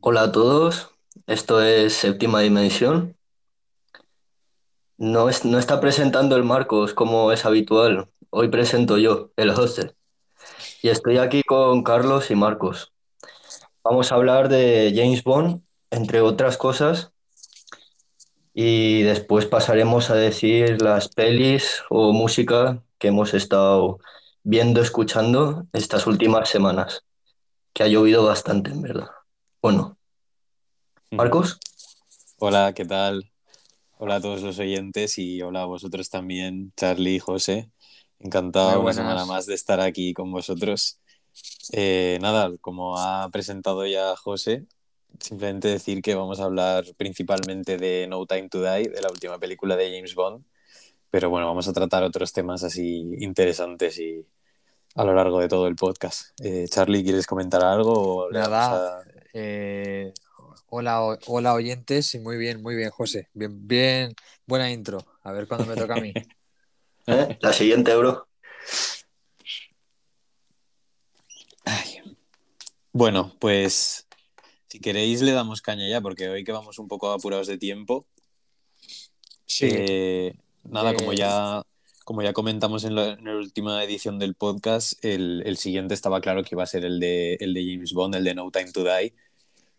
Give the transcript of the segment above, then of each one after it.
Hola a todos, esto es Séptima Dimensión. No, es- no está presentando el Marcos como es habitual, hoy presento yo, el hostel, y estoy aquí con Carlos y Marcos. Vamos a hablar de James Bond, entre otras cosas, y después pasaremos a decir las pelis o música que hemos estado viendo, escuchando estas últimas semanas, que ha llovido bastante, en verdad. Bueno, Marcos, Hola, ¿qué tal? Hola a todos los oyentes y hola a vosotros también, Charlie y José. Encantado una semana más de estar aquí con vosotros. Eh, nada, como ha presentado ya José, simplemente decir que vamos a hablar principalmente de No Time to Die, de la última película de James Bond, pero bueno, vamos a tratar otros temas así interesantes y a lo largo de todo el podcast. Eh, Charlie, ¿quieres comentar algo o Nada, a- eh, hola, hola oyentes y muy bien, muy bien, José. Bien, bien, buena intro. A ver cuándo me toca a mí. ¿eh? La siguiente, bro. Bueno, pues si queréis le damos caña ya, porque hoy que vamos un poco apurados de tiempo, Sí, eh, nada, Eh, como ya, como ya comentamos en la, última edición del podcast, el, siguiente estaba claro que iba a ser el de, el de James Bond, el de No Time to Die,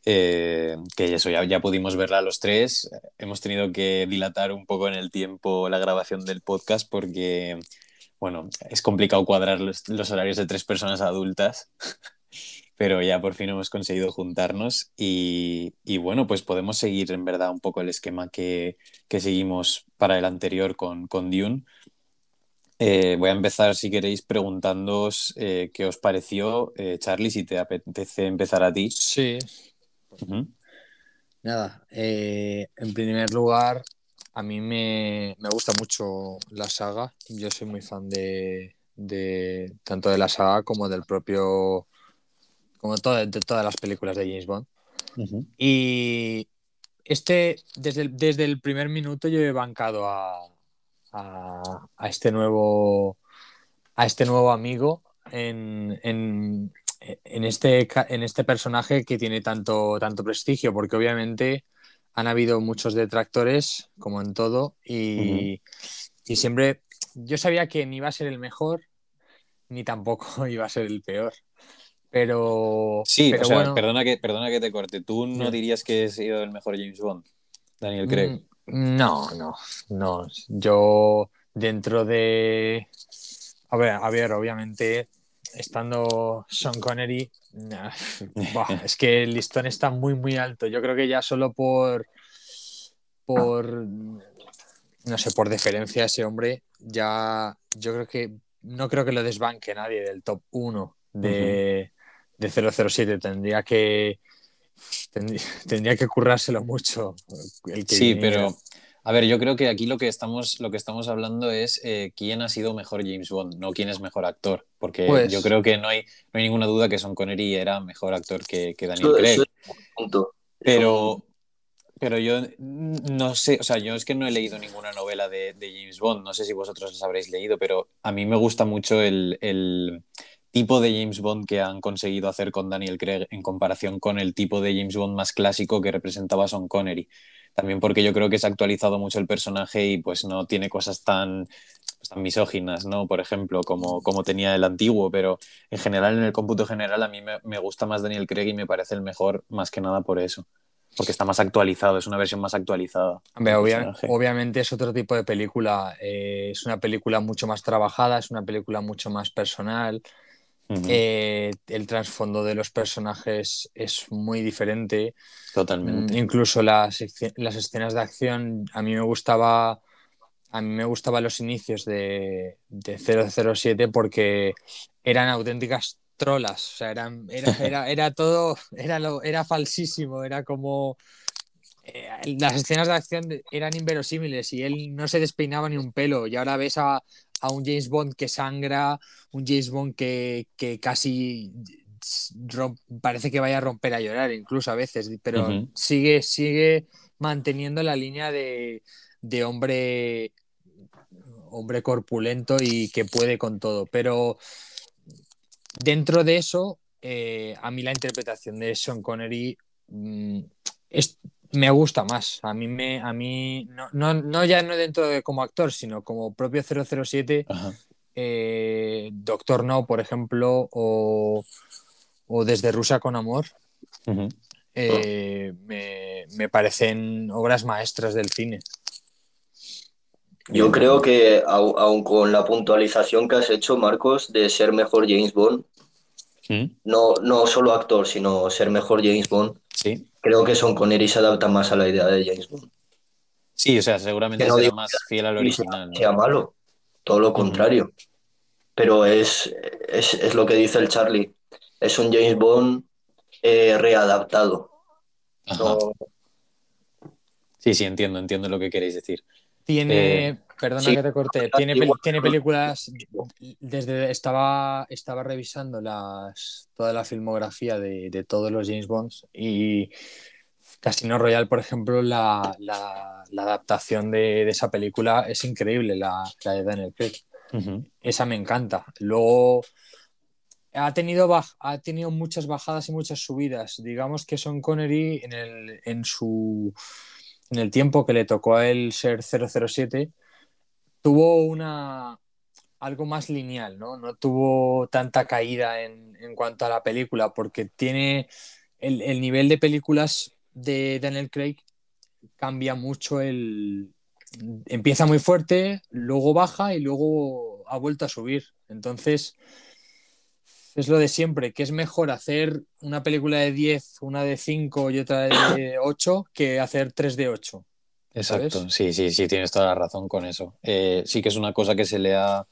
eh, que eso ya, pudimos verla los tres. Hemos tenido que dilatar un poco en el tiempo la grabación del podcast porque, bueno, es complicado cuadrar los, horarios de tres personas adultas pero ya por fin hemos conseguido juntarnos y, y bueno, pues podemos seguir en verdad un poco el esquema que, que seguimos para el anterior con, con Dune. Eh, voy a empezar, si queréis, preguntándoos eh, qué os pareció. Eh, Charlie, si te apetece empezar a ti. sí. Nada, en primer lugar, a mí me, me gusta mucho la saga. Yo soy muy fan de, de tanto de la saga como del propio, como todo- de todas las películas de James Bond. Y este, desde el, desde el primer minuto yo he bancado a, a, a este nuevo a este nuevo amigo en, en, en este, en este personaje que tiene tanto, tanto prestigio, porque obviamente han habido muchos detractores, como en todo, y, y siempre yo sabía que ni iba a ser el mejor, ni tampoco iba a ser el peor. Pero, Sí, pero o sea, bueno, perdona, que, perdona que te corte. ¿Tú no dirías que ha sido el mejor James Bond, Daniel Craig? No, no, no. Yo dentro de... A ver, a ver, obviamente, estando Sean Connery, nah, es que el listón está muy, muy alto. Yo creo que ya solo por, por, no sé, por deferencia a ese hombre, ya yo creo que, no creo que lo desbanque nadie del top 1 de, de 007. Tendría que, tendría, que currárselo mucho. El que Sí, viniera. pero a ver, yo creo que aquí lo que estamos, lo que estamos hablando es eh, quién ha sido mejor James Bond, no quién es mejor actor. Porque Pues- yo creo que no hay, no hay ninguna duda que Sean Connery era mejor actor que, que Daniel Eso- Craig. eso es un punto. Pero, pero yo no sé, o sea, yo es que no he leído ninguna novela de, de James Bond, no sé si vosotros las habréis leído, pero a mí me gusta mucho el, el tipo de James Bond que han conseguido hacer con Daniel Craig en comparación con el tipo de James Bond más clásico que representaba Sean Connery. También porque yo creo que se ha actualizado mucho el personaje y pues no tiene cosas tan, pues, tan misóginas, ¿no? Por ejemplo, como, como tenía el antiguo, pero en general, en el cómputo general, a mí me, me gusta más Daniel Craig y me parece el mejor más que nada por eso. Porque está más actualizado, es una versión más actualizada. Hombre, obvia- obviamente es otro tipo de película. eh, es una película mucho más trabajada, es una película mucho más personal. Eh, el trasfondo de los personajes es muy diferente. Totalmente. Mm, Incluso las, las escenas de acción, a mí me gustaba. A mí me gustaban los inicios de, de 007 porque eran auténticas trolas. O sea, eran, era, era, era todo, era, lo, era falsísimo, era como. eh, las escenas de acción eran inverosímiles y él no se despeinaba ni un pelo. Y ahora ves a, a un James Bond que sangra, un James Bond que, que casi parece que vaya a romper a llorar, incluso a veces, pero sigue, sigue manteniendo la línea de, de hombre, hombre corpulento y que puede con todo. Pero dentro de eso, eh, a mí la interpretación de Sean Connery mm, es, me gusta más. A mí, me, a mí no, no, no ya no dentro de como actor, sino como propio 007, Ajá. eh, Doctor No, por ejemplo, o, o Desde Rusia con Amor, eh, me, me parecen obras maestras del cine. Yo creo que au- aun con la puntualización que has hecho, Marcos, de ser mejor James Bond, ¿Mm? no, no solo actor, sino ser mejor James Bond, Sí. creo que Sean Connery se adapta más a la idea de James Bond. Sí, o sea, seguramente no será más fiel al sea, original. ¿no? sea malo, todo lo contrario. Pero es, es, es lo que dice el Charlie, es un James Bond eh, readaptado. Ajá. No- Sí, sí, entiendo, entiendo lo que queréis decir. Tiene, Eh, perdona sí. que te corté, tiene, Igual- tiene películas, desde estaba, estaba revisando las, toda la filmografía de, de todos los James Bonds y Casino Royale, por ejemplo, la, la- la adaptación de, de esa película es increíble, la, la de Daniel Craig. Ujú. Esa me encanta. Luego ha tenido, baj- ha tenido muchas bajadas y muchas subidas. Digamos que Sean Connery en, el, en, su, en el tiempo que le tocó a él ser 007 tuvo una algo más lineal, ¿no? No tuvo tanta caída en, cuanto a la película porque tiene el, el nivel de películas de Daniel Craig cambia mucho el empieza muy fuerte, luego baja y luego ha vuelto a subir. Entonces, es lo de siempre, que es mejor hacer una película de 10, una de 5 y otra de 8 que hacer 3 de 8. Exacto, ¿Sabes? sí, sí, sí, tienes toda la razón con eso. Eh, sí que es una cosa que se le ha,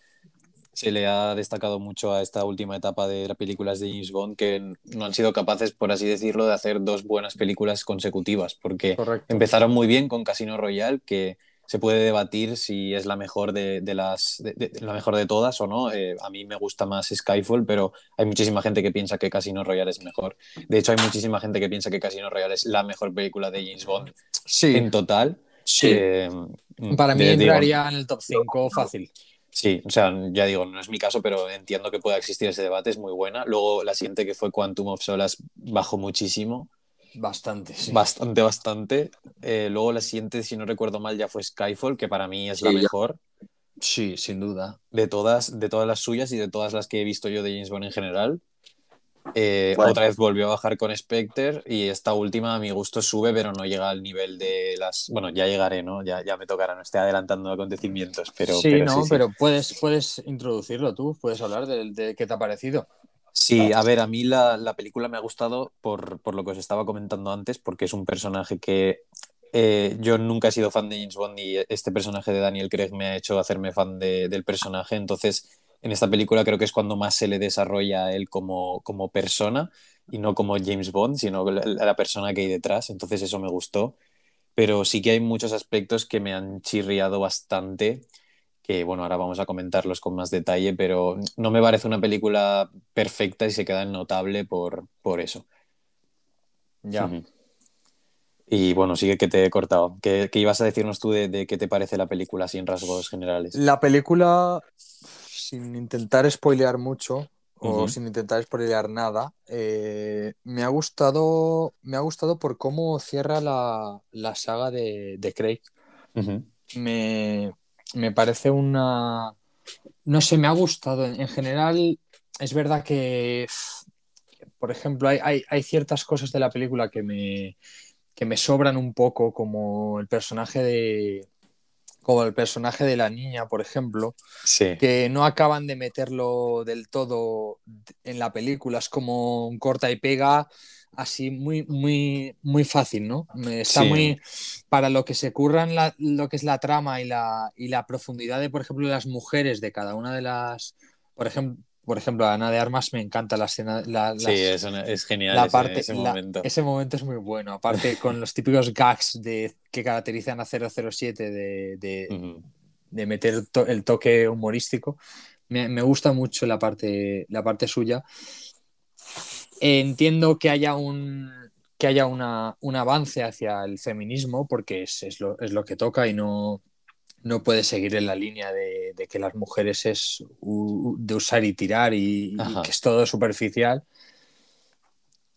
se le ha destacado mucho a esta última etapa de las películas de James Bond, que no han sido capaces, por así decirlo, de hacer dos buenas películas consecutivas, porque Correcto. empezaron muy bien con Casino Royale, que se puede debatir si es la mejor de, de las de, de- la mejor de todas o no. Eh, a mí me gusta más Skyfall, pero hay muchísima gente que piensa que Casino Royale es mejor. De hecho, hay muchísima gente que piensa que Casino Royale es la mejor película de James Bond Sí, en total. sí. Eh, Para mí entraría en el top 5 fácil. Sí, o sea, ya digo, no es mi caso, pero entiendo que pueda existir ese debate, es muy buena. Luego la siguiente que fue Quantum of Solace bajó muchísimo, Bastante, sí. bastante, bastante. Eh, luego la siguiente, si no recuerdo mal, ya fue Skyfall, que para mí es la ya. mejor Sí, sin duda. de todas, de todas las suyas y de todas las que he visto yo de James Bond en general. Eh, Bueno. Otra vez volvió a bajar con Spectre y esta última a mi gusto sube, pero no llega al nivel de las... Bueno, ya llegaré, ¿no? Ya, ya me tocará, no estoy adelantando acontecimientos, pero... sí, pero no, sí. pero puedes, puedes introducirlo tú, puedes hablar de, de qué te ha parecido. Sí, a ver, a mí la, la película me ha gustado por, por lo que os estaba comentando antes, porque es un personaje que eh, yo nunca he sido fan de James Bond y este personaje de Daniel Craig me ha hecho hacerme fan de- del personaje. Entonces, en esta película creo que es cuando más se le desarrolla a él como, como persona y no como James Bond, sino la, la persona que hay detrás. Entonces, eso me gustó. Pero sí que hay muchos aspectos que me han chirriado bastante que bueno, ahora vamos a comentarlos con más detalle, pero no me parece una película perfecta y se queda notable por, por eso. Ya. Y bueno, sigue que te he cortado. ¿Qué, qué ibas a decirnos tú de, de qué te parece la película en rasgos generales? La película, sin intentar spoilear mucho o sin intentar spoilear nada, eh, me ha gustado, me ha gustado por cómo cierra la, la saga de, de Craig. Me, me parece una, no sé, me ha gustado. En, en general, es verdad que, por ejemplo, hay, hay, hay ciertas cosas de la película que me, que me sobran un poco, como el personaje de, como el personaje de la niña, por ejemplo Sí. que no acaban de meterlo del todo en la película. Es como un corta y pega así muy, muy, muy fácil, ¿no? Está Sí. muy. Para lo que se curran la- lo que es la trama y la, y la profundidad de, por ejemplo, las mujeres de cada una de las. Por ejemplo, por ejemplo, Ana de Armas me encanta la escena. la- Sí, las- es, una- es genial la ese, parte, ese la- momento. ese momento es muy bueno. Aparte, con los típicos gags de, que caracterizan a 007 de, de, de meter to- el toque humorístico. Me, me gusta mucho la parte, la parte suya. Entiendo que haya un que haya una, un avance hacia el feminismo, porque es, es lo, es lo que toca y no, no puede seguir en la línea de, de que las mujeres es u- de usar y tirar y, que es todo superficial.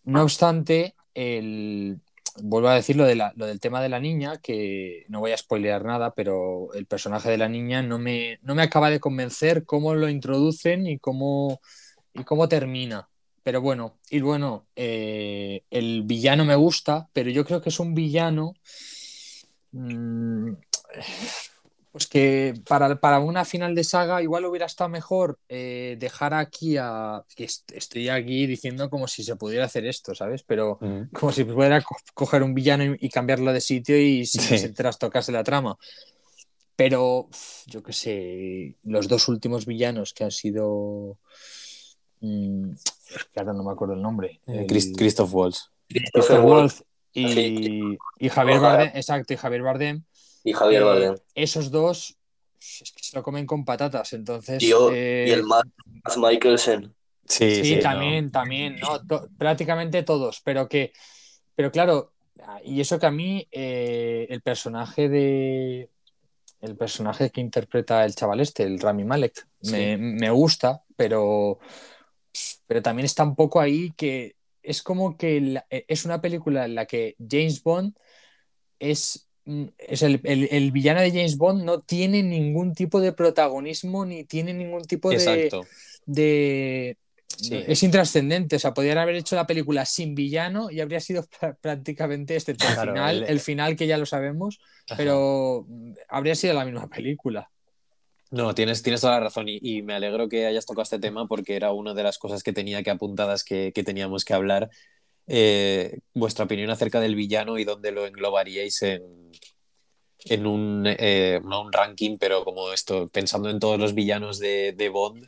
No obstante, el, vuelvo a decir lo, de la, lo, del tema de la niña, que no voy a spoilear nada, pero el personaje de la niña no me, no me acaba de convencer cómo lo introducen y cómo, y cómo termina. Pero bueno, y bueno, eh, el villano me gusta, pero yo creo que es un villano mmm, pues que para, para, una final de saga igual hubiera estado mejor eh, dejar aquí a... Que estoy aquí diciendo como si se pudiera hacer esto, ¿sabes? Pero mm. como si pudiera co coger un villano y, y, cambiarlo de sitio y sin sí. se trastocase la trama. Pero yo qué sé, los dos últimos villanos que han sido... Mmm, que ahora no me acuerdo el nombre. Eh, el... Christoph Waltz. Christoph Waltz y, sí. y Javier Bardem, exacto, y Javier Bardem y Javier eh, Bardem. Esos dos es que se lo comen con patatas, entonces. Tío, eh... y el Matt Mikkelsen. Sí, sí, sí también, no. también, ¿no? To prácticamente todos, pero que, pero claro, y eso que a mí eh, el personaje de, el personaje que interpreta el chaval este, el Rami Malek, sí. me, me, gusta, pero, pero también está un poco ahí que es como que la, es una película en la que James Bond es es el, el, el, villano de James Bond no tiene ningún tipo de protagonismo ni tiene ningún tipo de. Exacto. de sí. Es intrascendente. O sea, podrían haber hecho la película sin villano y habría sido prácticamente este claro, final, el... el... final que ya lo sabemos, Ajá. pero habría sido la misma película. No, tienes, tienes toda la razón y, me alegro que hayas tocado este tema porque era una de las cosas que tenía que apuntadas que, que teníamos que hablar eh, vuestra opinión acerca del villano y dónde lo englobaríais en, en un, eh, no un ranking, pero como esto, pensando en todos los villanos de, de, Bond,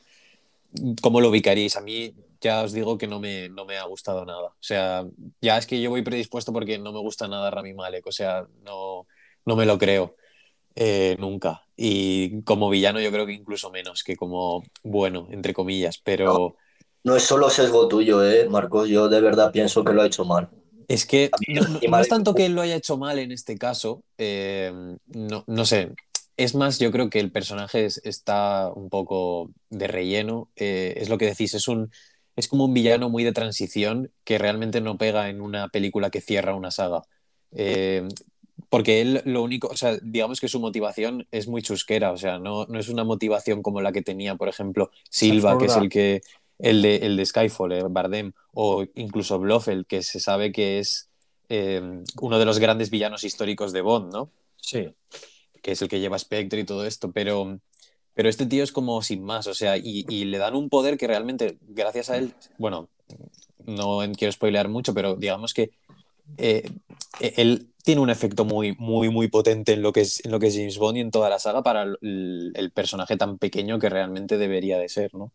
¿cómo lo ubicaríais? A mí ya os digo que no me, no me ha gustado nada. O sea, ya es que yo voy predispuesto porque no me gusta nada Rami Malek, o sea, no, no me lo creo. Eh, nunca. Y como villano yo creo que incluso menos que como bueno, entre comillas, pero... No no es solo sesgo tuyo, ¿eh, Marcos? Yo de verdad pienso que lo ha hecho mal. Es que no, no es tanto que él lo haya hecho mal en este caso, eh, no, no, sé. Es más, yo creo que el personaje es, está un poco de relleno. Eh, es lo que decís, es, un, es como un villano muy de transición que realmente no pega en una película que cierra una saga. Eh, porque él lo único, o sea, digamos que su motivación es muy chusquera, o sea, no, no es una motivación como la que tenía, por ejemplo, Silva, que es el que el de, el de Skyfall, eh, Bardem, o incluso Blofeld, que se sabe que es eh, uno de los grandes villanos históricos de Bond, ¿no? Sí. Que es el que lleva Spectre y todo esto, pero, pero este tío es como sin más, o sea, y, y le dan un poder que realmente, gracias a él, bueno, no quiero spoilear mucho, pero digamos que eh, él tiene un efecto muy, muy, muy potente en lo, que es, en lo que es James Bond y en toda la saga para el, personaje tan pequeño que realmente debería de ser, ¿no?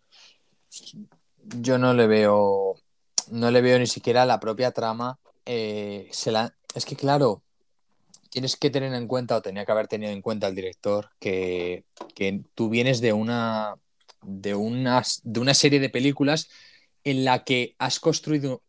yo no le veo, no le veo ni siquiera la propia trama. Eh, es que claro, tienes que tener en cuenta, o tenía que haber tenido en cuenta el director, que, que tú vienes de una, de, unas, de una serie de películas en la que has construido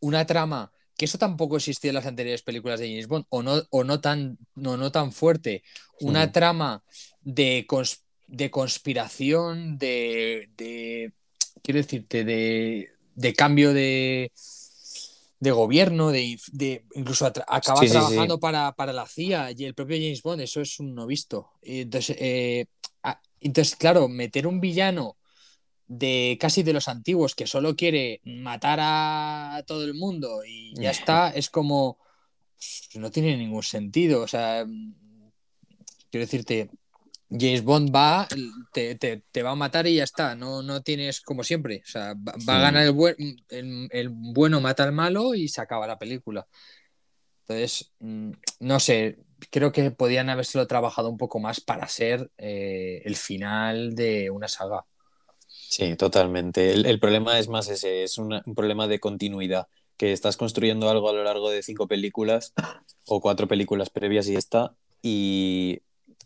una trama que eso tampoco existía en las anteriores películas de James Bond, o no, o no, tan, no, no tan fuerte, una sí. trama de, cons de conspiración, de, de quiero decirte, de, de cambio de, de gobierno, de, de incluso acaba sí, trabajando sí. Para, para, la CIA y el propio James Bond, eso es un no visto. Entonces, eh, entonces, claro, meter un villano de casi de los antiguos que solo quiere matar a todo el mundo y ya está, es como no tiene ningún sentido. O sea, quiero decirte, James Bond va, te, te, te, va a matar y ya está. No, no tienes como siempre. O sea, va, va a ganar el, buen, el, el, bueno, mata al malo y se acaba la película. Entonces, mm, no sé, creo que podían habérselo trabajado un poco más para ser eh, el final de una saga. Sí, totalmente. El, el problema es más ese, es una, un problema de continuidad, que estás construyendo algo a lo largo de cinco películas o cuatro películas previas y está, y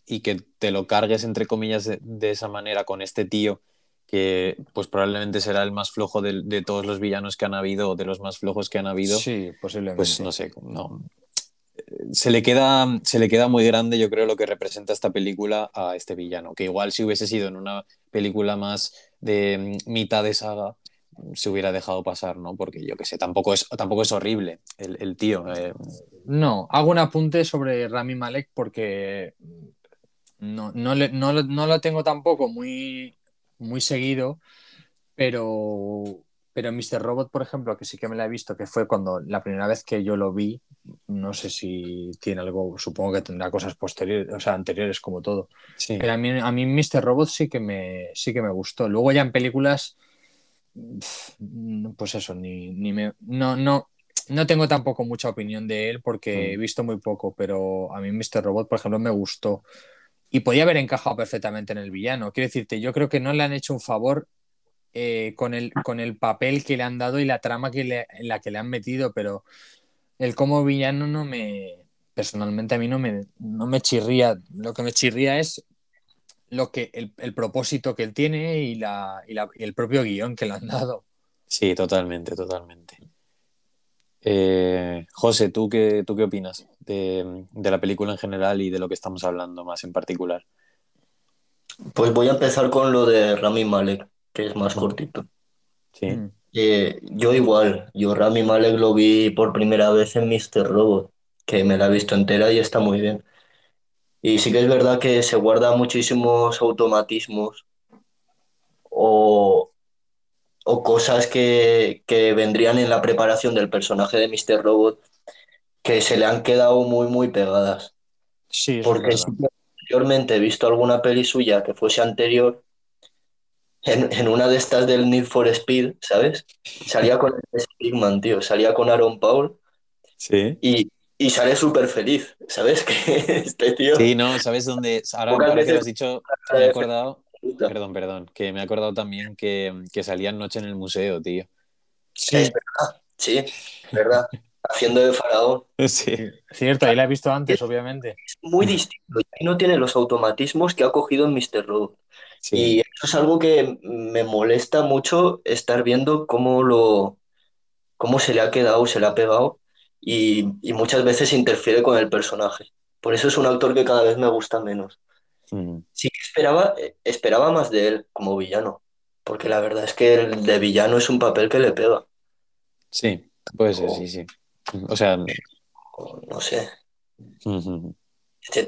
y que te lo cargues, entre comillas, de, de, esa manera con este tío, que pues probablemente será el más flojo de, de, todos los villanos que han habido, o de los más flojos que han habido. Sí, posiblemente. Pues no sé, no. Se le, queda, se le queda muy grande, yo creo, lo que representa esta película a este villano, que igual si hubiese sido en una película más de mitad de saga, se hubiera dejado pasar, ¿no? Porque yo qué sé, tampoco es, tampoco es horrible el, el tío. eh, No, hago un apunte sobre Rami Malek porque no, no, le- no no lo tengo tampoco muy, muy seguido, pero, pero Mr. Robot, por ejemplo, que sí que me la he visto, que fue cuando la primera vez que yo lo vi, no sé si tiene algo, supongo que tendrá cosas posteriores, o sea, anteriores como todo. sí. Pero a mí, a mí Mr. Robot sí que me, sí que me gustó. Luego ya en películas, pues eso, ni, ni me, no, no, no tengo tampoco mucha opinión de él porque he Mm. visto muy poco, pero a mí Mr. Robot, por ejemplo, me gustó. Y podía haber encajado perfectamente en el villano. Quiero decirte, yo creo que no le han hecho un favor eh, con, el, con el papel que le han dado y la trama que le- en la que le han metido, pero el como villano no me, personalmente a mí no me, no me chirría. Lo que me chirría es lo que el, el propósito que él tiene y, la, y, la- y el propio guion que le han dado. Sí, totalmente, totalmente. Eh, José, ¿tú qué, ¿tú qué opinas de, de la película en general y de lo que estamos hablando más en particular? Pues voy a empezar con lo de Rami Malek, que es más cortito. Sí, Mm. Eh, yo igual, yo Rami Malek lo vi por primera vez en Mr. Robot, que me la he visto entera y está muy bien. Y sí que es verdad que se guarda muchísimos automatismos o, o cosas que, que vendrían en la preparación del personaje de Mr. Robot que se le han quedado muy, muy pegadas. Sí, Porque sí que anteriormente he visto alguna peli suya que fuese anterior, en, en una de estas del Need for Speed, ¿sabes? Salía con el Speedman, tío, salía con Aaron Paul sí. y, y sale súper feliz, ¿sabes? Que este tío... Sí, no, ¿sabes dónde? Ahora, ahora que lo veces- has dicho, me he acordado, perdón, perdón, que me he acordado también que, que salía Noche en el museo, tío. Sí, Es verdad, sí, verdad. Haciendo de faraón. Sí, cierto, ahí la he visto antes, obviamente. Es muy distinto y no tiene los automatismos que ha cogido en Mr. Robot. Sí, Y eso es algo que me molesta mucho estar viendo cómo lo, cómo se le ha quedado, se le ha pegado y, y muchas veces interfiere con el personaje. Por eso es un actor que cada vez me gusta menos. Mm, Sí que esperaba, esperaba más de él como villano, porque la verdad es que el de villano es un papel que le pega. sí, puede ser, sí, sí. O sea, O No sé,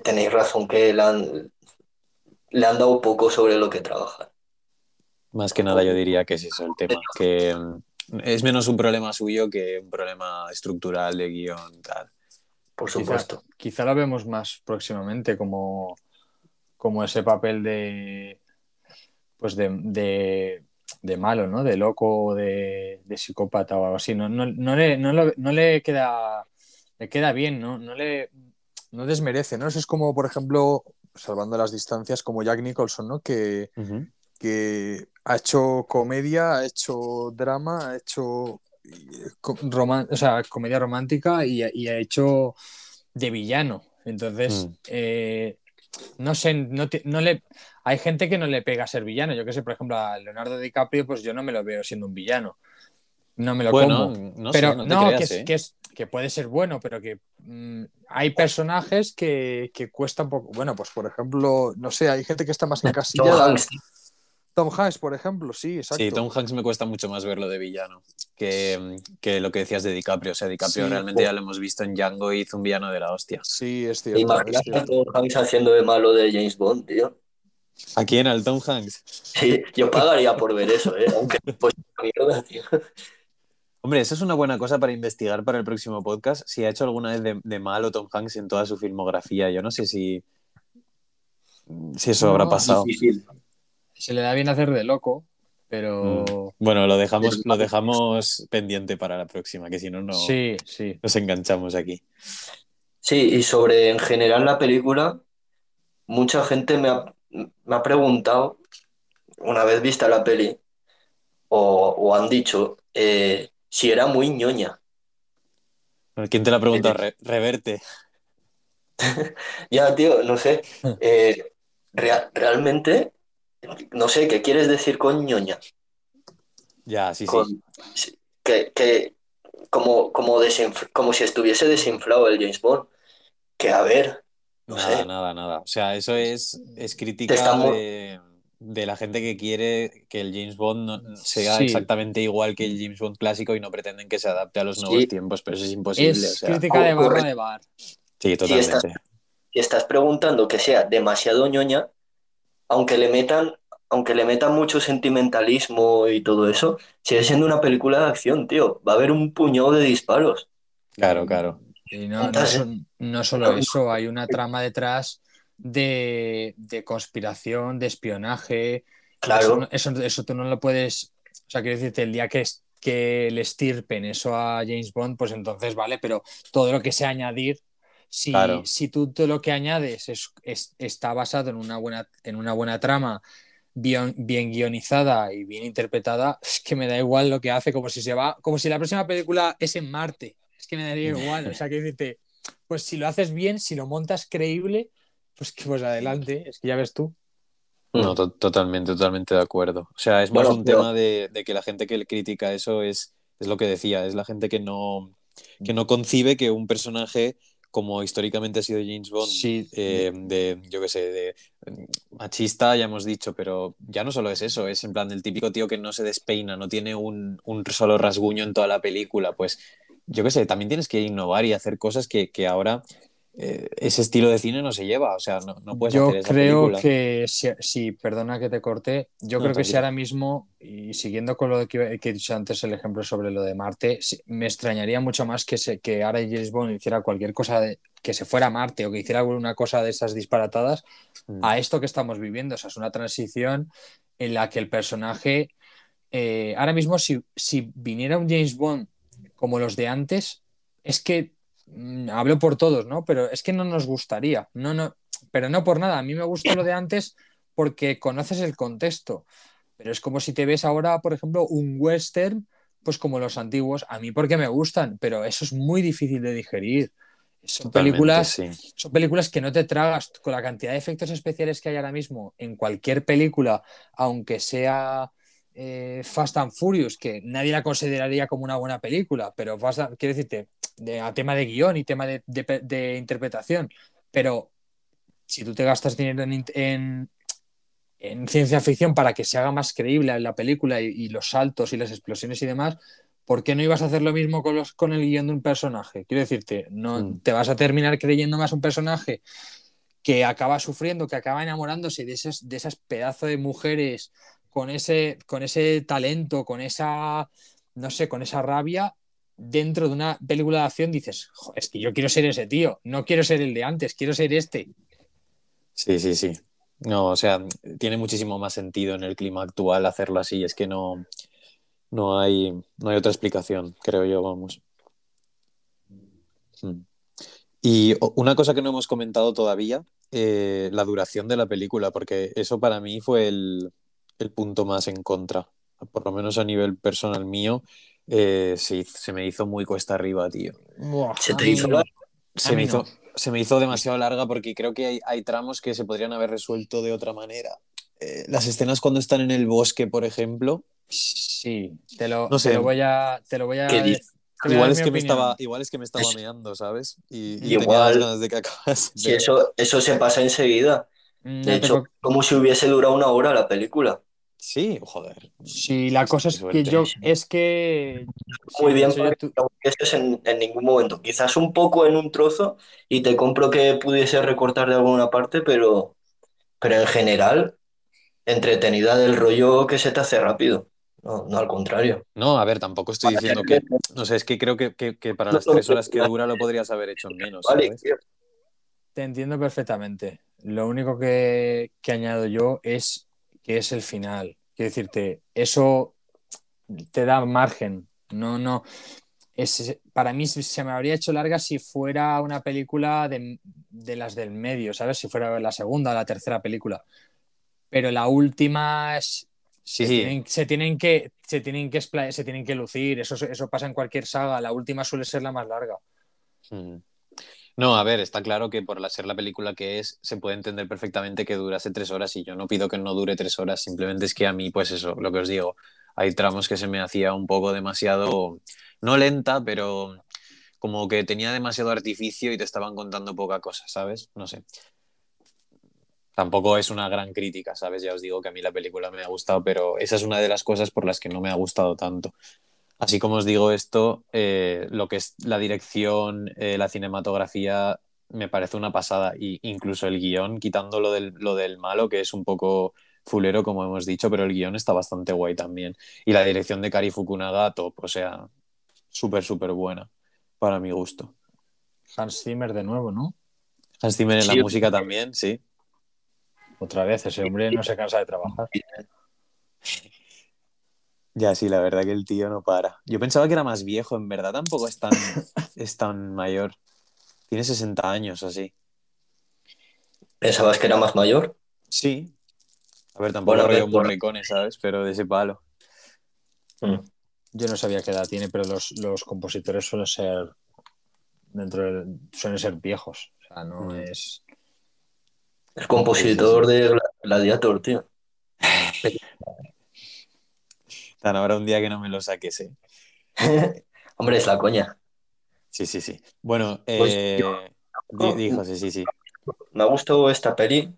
tenéis razón que han, le han dado poco sobre lo que trabaja. más que nada yo diría que es eso el tema, que mm, es menos un problema suyo que un problema estructural de guion, tal. Por Quizá, supuesto. quizá lo vemos más próximamente como, como ese papel de pues de, de, de malo, ¿no? De loco o de, de psicópata o algo así. No, no, no le, no, lo- no le queda le queda bien, ¿no? No le no desmerece, ¿no? Eso es como, por ejemplo, salvando las distancias, como Jack Nicholson, ¿no? Que, que ha hecho comedia, ha hecho drama, ha hecho eh, roman- o sea, comedia romántica y, y ha hecho de villano. Entonces, Mm. eh, no sé, no, te- no le, hay gente que no le pega a ser villano. Yo que sé, por ejemplo, a Leonardo DiCaprio, pues yo no me lo veo siendo un villano. No me lo Bueno, como. no pero sé, no te no, creas, que, es, ¿eh? que, es- que puede ser bueno, pero que mm, hay personajes que, que cuesta un poco. Bueno, pues por ejemplo, no sé, hay gente que está más Tom encasillada. Hanks, Tom Hanks, por ejemplo, sí, exacto. Sí, Tom Hanks me cuesta mucho más verlo de villano que, que lo que decías de DiCaprio. O sea, DiCaprio Sí, realmente ya lo hemos visto en Django y hizo un villano de la hostia. Sí, es ¿Te cierto. imaginas es a. Tom Hanks haciendo de malo de James Bond, tío? ¿A quién? ¿Al Tom Hanks? Sí, yo pagaría por ver eso, ¿eh? Aunque pues mierda, tío. Hombre, eso es una buena cosa para investigar para el próximo podcast. Si ha hecho alguna vez de, de malo Tom Hanks en toda su filmografía. Yo no sé si, si eso No, habrá pasado. Difícil. Se le da bien hacer de loco, pero. Bueno, lo dejamos, lo dejamos pendiente para la próxima, que si no, no Sí, sí. nos enganchamos aquí. Sí, y sobre en general la película, mucha gente me ha, me ha preguntado, una vez vista la peli, o, o han dicho, eh, si era muy ñoña. ¿Quién te la ha preguntado? Re- Reverte. Ya, tío, no sé. eh, rea- realmente, no sé, ¿qué quieres decir con ñoña? Ya, sí, sí. Con- sí, que, que como, como, como si estuviese desinflado el James Bond. Que a ver, no Nada, sé. nada, nada. O sea, eso es, es crítica estamos- de, de la gente que quiere que el James Bond no- sea Sí. exactamente igual que el James Bond clásico y no pretenden que se adapte a los Sí. nuevos tiempos, pero eso es imposible. Es o sea, crítica de barra de bar. sí, totalmente. Si estás preguntando que sea demasiado ñoña, aunque le metan, aunque le metan mucho sentimentalismo y todo eso, sigue siendo una película de acción, tío. Va a haber un puñado de disparos. Claro, claro. Y no, no, Entonces- son- no solo eso, hay una trama detrás de, de conspiración, de espionaje. Claro. Eso, eso, eso tú no lo puedes. O sea, quiero decirte, el día que, es- que le estirpen eso a James Bond, pues entonces vale, pero todo lo que sea añadir, si, Claro. si tú todo lo que añades es, es- está basado en una buena, en una buena trama, bien, bien guionizada y bien interpretada, es que me da igual lo que hace, como si se va, como si la próxima película es en Marte. Es que me daría igual. O sea, quiero decirte, pues si lo haces bien, si lo montas creíble, pues que pues adelante, es que ya ves tú. No, to- totalmente, totalmente de acuerdo. O sea, es más Bueno, un pero- tema de, de que la gente que le critica eso es, es lo que decía, es la gente que no, que no concibe que un personaje como históricamente ha sido James Bond, Sí. eh, de, yo qué sé, de mm, machista, ya hemos dicho, pero ya no solo es eso, es en plan el típico tío que no se despeina, no tiene un, un solo rasguño en toda la película, pues yo qué sé, también tienes que innovar y hacer cosas que, que ahora eh, ese estilo de cine no se lleva, o sea, no, no puedes Yo hacer esa creo película. que, si, si- perdona que te corté, yo No, creo que si ahora mismo, y siguiendo con lo que, que he dicho antes, el ejemplo sobre lo de Marte, me extrañaría mucho más que, se, que ahora James Bond hiciera cualquier cosa, de, que se fuera a Marte o que hiciera alguna cosa de esas disparatadas Mm. a esto que estamos viviendo. O sea, es una transición en la que el personaje, eh, ahora mismo, si, si viniera un James Bond como los de antes, es que hablo por todos, ¿no? Pero es que no nos gustaría, no, no, pero no por nada. A mí me gusta lo de antes porque conoces el contexto. Pero es como si te ves ahora, por ejemplo, un western, pues como los antiguos, a mí porque me gustan, pero eso es muy difícil de digerir. Son Totalmente, películas sí. son películas que no te tragas con la cantidad de efectos especiales que hay ahora mismo en cualquier película, aunque sea eh, Fast and Furious, que nadie la consideraría como una buena película, pero Fast and- quiero decirte, de, a tema de guion y tema de, de- de interpretación, pero si tú te gastas dinero en, en- en ciencia ficción para que se haga más creíble la película y, y los saltos y las explosiones y demás, ¿por qué no ibas a hacer lo mismo con, los, con el guion de un personaje? Quiero decirte, no Mm. te vas a terminar creyendo más un personaje que acaba sufriendo, que acaba enamorándose de esas, de esas pedazos de mujeres con ese, con ese talento, con esa, no sé, con esa rabia, dentro de una película de acción dices, "Jo, es que yo quiero ser ese tío, no quiero ser el de antes, quiero ser este. Sí, sí, sí. No, o sea, tiene muchísimo más sentido en el clima actual hacerlo así. Es que no, no hay, no hay otra explicación, creo yo, vamos. Hmm. Y una cosa que no hemos comentado todavía, eh, la duración de la película, porque eso para mí fue el, el punto más en contra. Por lo menos a nivel personal mío, eh, se, hizo- se me hizo muy cuesta arriba, tío. Buah, Se te hizo no. me hizo, se me hizo demasiado larga porque creo que hay, hay tramos que se podrían haber resuelto de otra manera. Eh, las escenas cuando están en el bosque, por ejemplo, Sí, te lo, No sé. te lo voy a, te lo voy a ¿Qué dices? te voy a igual es, que me estaba, igual es que me estaba Es- meando, ¿sabes? Y, y Igual- tenía las ganas de que acabase. Si eso, eso se pasa enseguida. No De hecho, como si hubiese durado una hora la película. Sí, joder. Sí, la cosa es que yo es que Muy sí, bien, tu- que no eso en, en ningún momento. Quizás un poco en un trozo y te compro que pudiese recortar de alguna parte, pero, pero en general, entretenida del rollo que se te hace rápido. No, no al contrario. No, a ver, tampoco estoy diciendo que. No sé, es que creo que, que- que para las tres horas que dura lo podrías haber hecho en menos, Vale. Te entiendo perfectamente. Lo único que, que añado yo es que es el final. Quiero decirte, eso te da margen. No, no. Es, para mí se me habría hecho larga si fuera una película de, de las del medio, ¿sabes? Si fuera la segunda o la tercera película. Pero la última es, Sí, se, tienen, se tienen que se tienen que se tienen que lucir. Eso, eso pasa en cualquier saga. La última suele ser la más larga. Mm. No, a ver, está claro que por ser la película que es, se puede entender perfectamente que durase tres horas y yo no pido que no dure tres horas, simplemente es que a mí, pues eso, lo que os digo, hay tramos que se me hacía un poco demasiado, no lenta, pero como que tenía demasiado artificio y te estaban contando poca cosa, ¿sabes? No sé. Tampoco es una gran crítica, ¿sabes? Ya os digo que a mí la película me ha gustado, pero esa es una de las cosas por las que no me ha gustado tanto. Así como os digo esto, eh, lo que es la dirección, eh, la cinematografía, me parece una pasada. Y incluso el guion, quitando lo del, lo del malo, que es un poco fulero, como hemos dicho, pero el guion está bastante guay también. Y la dirección de Kari Fukunaga, top, o sea, súper, súper buena, para mi gusto. Hans Zimmer de nuevo, ¿no? Hans Zimmer en Sí. la música también, sí. Otra vez, ese hombre no se cansa de trabajar. Ya, sí, la verdad que el tío no para. Yo pensaba que era más viejo, en verdad tampoco es tan, es tan mayor. Tiene 60 años así. ¿Pensabas que era más mayor? Sí. A ver, tampoco Bueno, rollo bueno. morricones, ¿sabes? Pero de ese palo. Mm. Yo no sabía qué edad tiene, pero los, los compositores suelen ser dentro de- suelen ser viejos. O sea, no Mm. es. El compositor de Gla- Gladiator, tío. Tan ahora un día que no me lo saques, ¿eh? Hombre, es la coña. Sí, sí, sí. Bueno, Pues eh, di- di, José, sí, sí. Me ha gustado esta peli,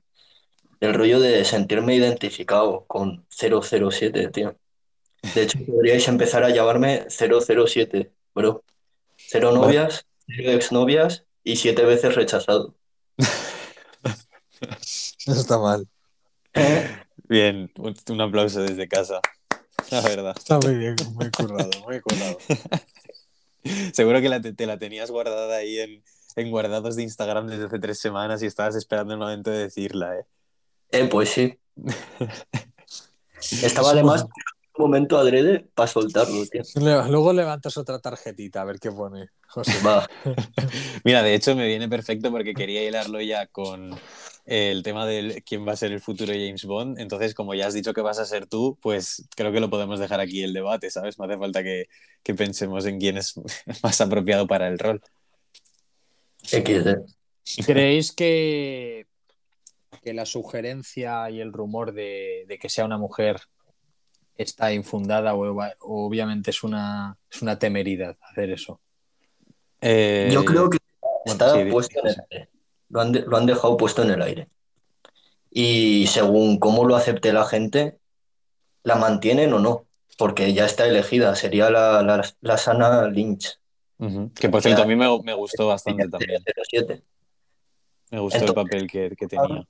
el rollo de sentirme identificado con 007, tío. De hecho, podríais empezar a llamarme 007, bro. Cero novias, cero exnovias y siete veces rechazado. No está mal. Bien, un, un aplauso desde casa. La verdad. Está muy bien, muy currado, muy currado. Seguro que la te, te la tenías guardada ahí en, en guardados de Instagram desde hace tres semanas y estabas esperando el momento de decirla, ¿eh? Eh, pues sí. Estaba además en un momento adrede para soltarlo, tío. Luego levantas otra tarjetita a ver qué pone. José. Va, Mira, de hecho me viene perfecto porque quería hilarlo ya con el tema de quién va a ser el futuro James Bond. Entonces, como ya has dicho que vas a ser tú, pues creo que lo podemos dejar aquí el debate, ¿sabes? No hace falta que, que pensemos en quién es más apropiado para el rol. XD. ¿Creéis que, que la sugerencia y el rumor de, de que sea una mujer está infundada o, o obviamente es una, es una temeridad hacer eso? Eh, Yo creo que bueno, está sí, di- puesto en el José. aire. Lo han, de- lo han dejado puesto en el aire. Y según cómo lo acepte la gente, la mantienen o no. Porque ya está elegida. Sería la, la, la Sana Lynch. Que por cierto, a mí me, me gustó bastante también. 07. Me gustó el papel que, que tenía.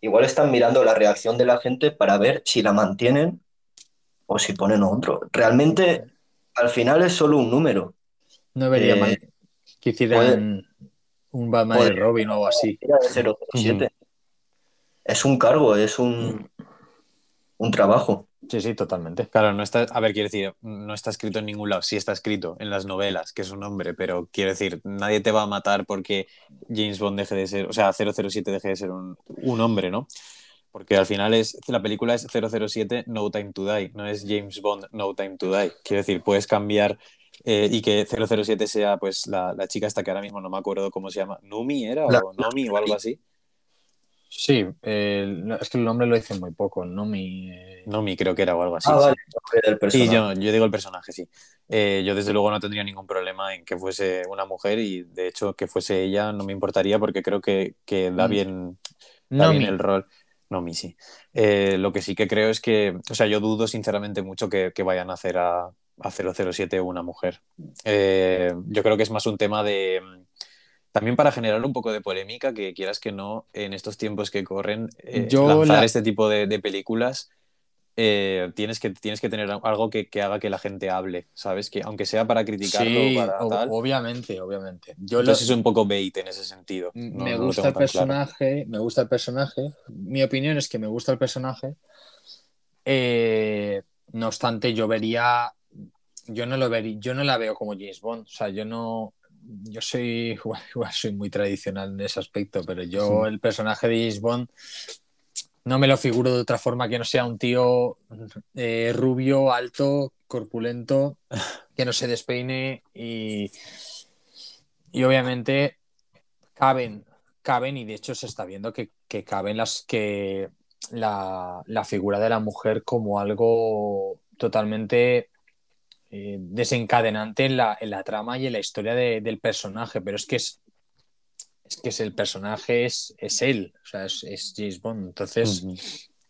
Igual están mirando la reacción de la gente para ver si la mantienen o si ponen otro. Realmente, al final es solo un número. No vería Eh, mal que hicieran un Batman puede- y Robin o algo así. Era de 007. Es un cargo, es un, un trabajo. Sí, sí, totalmente. Claro, no está, a ver, quiero decir, no está escrito en ningún lado. Sí está escrito en las novelas, que es un hombre, pero quiero decir, nadie te va a matar porque James Bond deje de ser, o sea, 007 deje de ser un, un hombre, ¿no? Porque al final es, la película es 007 No Time to Die, no es James Bond No Time to Die. Quiero decir, puedes cambiar eh, y que 007 sea pues la, la chica esta que ahora mismo no me acuerdo cómo se llama, Numi era La- o Nomi o algo así. Sí, eh, es que el nombre lo dicen muy poco, ¿no? Mi, eh, Nomi creo que era o algo así. ah, sí. vale, yo, yo digo el personaje, sí. Eh, yo desde luego no tendría ningún problema en que fuese una mujer y de hecho que fuese ella no me importaría porque creo que, que da Mm. bien, da bien el rol. No, mi sí. Eh, lo que sí que creo es que, o sea, yo dudo sinceramente mucho que, que vayan a hacer a, a 007 una mujer. Eh, yo creo que es más un tema de... También para generar un poco de polémica, que quieras que no, en estos tiempos que corren, eh, Yo lanzar la- este tipo de, de películas eh, tienes, que, tienes que tener algo que, que haga que la gente hable, ¿sabes? Que aunque sea para criticarlo Sí, para o- tal. obviamente, obviamente. Yo lo- Entonces es un poco bait en ese sentido. No- me no lo gusta tengo el tan claro. personaje, me gusta el personaje. Mi opinión es que me gusta el personaje. Eh, no obstante, yo vería, yo no lo vería, yo no la veo como James Bond. O sea, yo no, yo soy, igual, soy muy tradicional en ese aspecto, pero yo el personaje de James Bond no me lo figuro de otra forma que no sea un tío eh, rubio, alto, corpulento, que no se despeine y, y obviamente caben, caben y de hecho se está viendo que, que caben las que la, la figura de la mujer como algo totalmente eh, desencadenante en la, en la trama y en la historia de- del personaje, pero es que es, es que es el personaje es, es él, o sea, es, es James Bond. Entonces,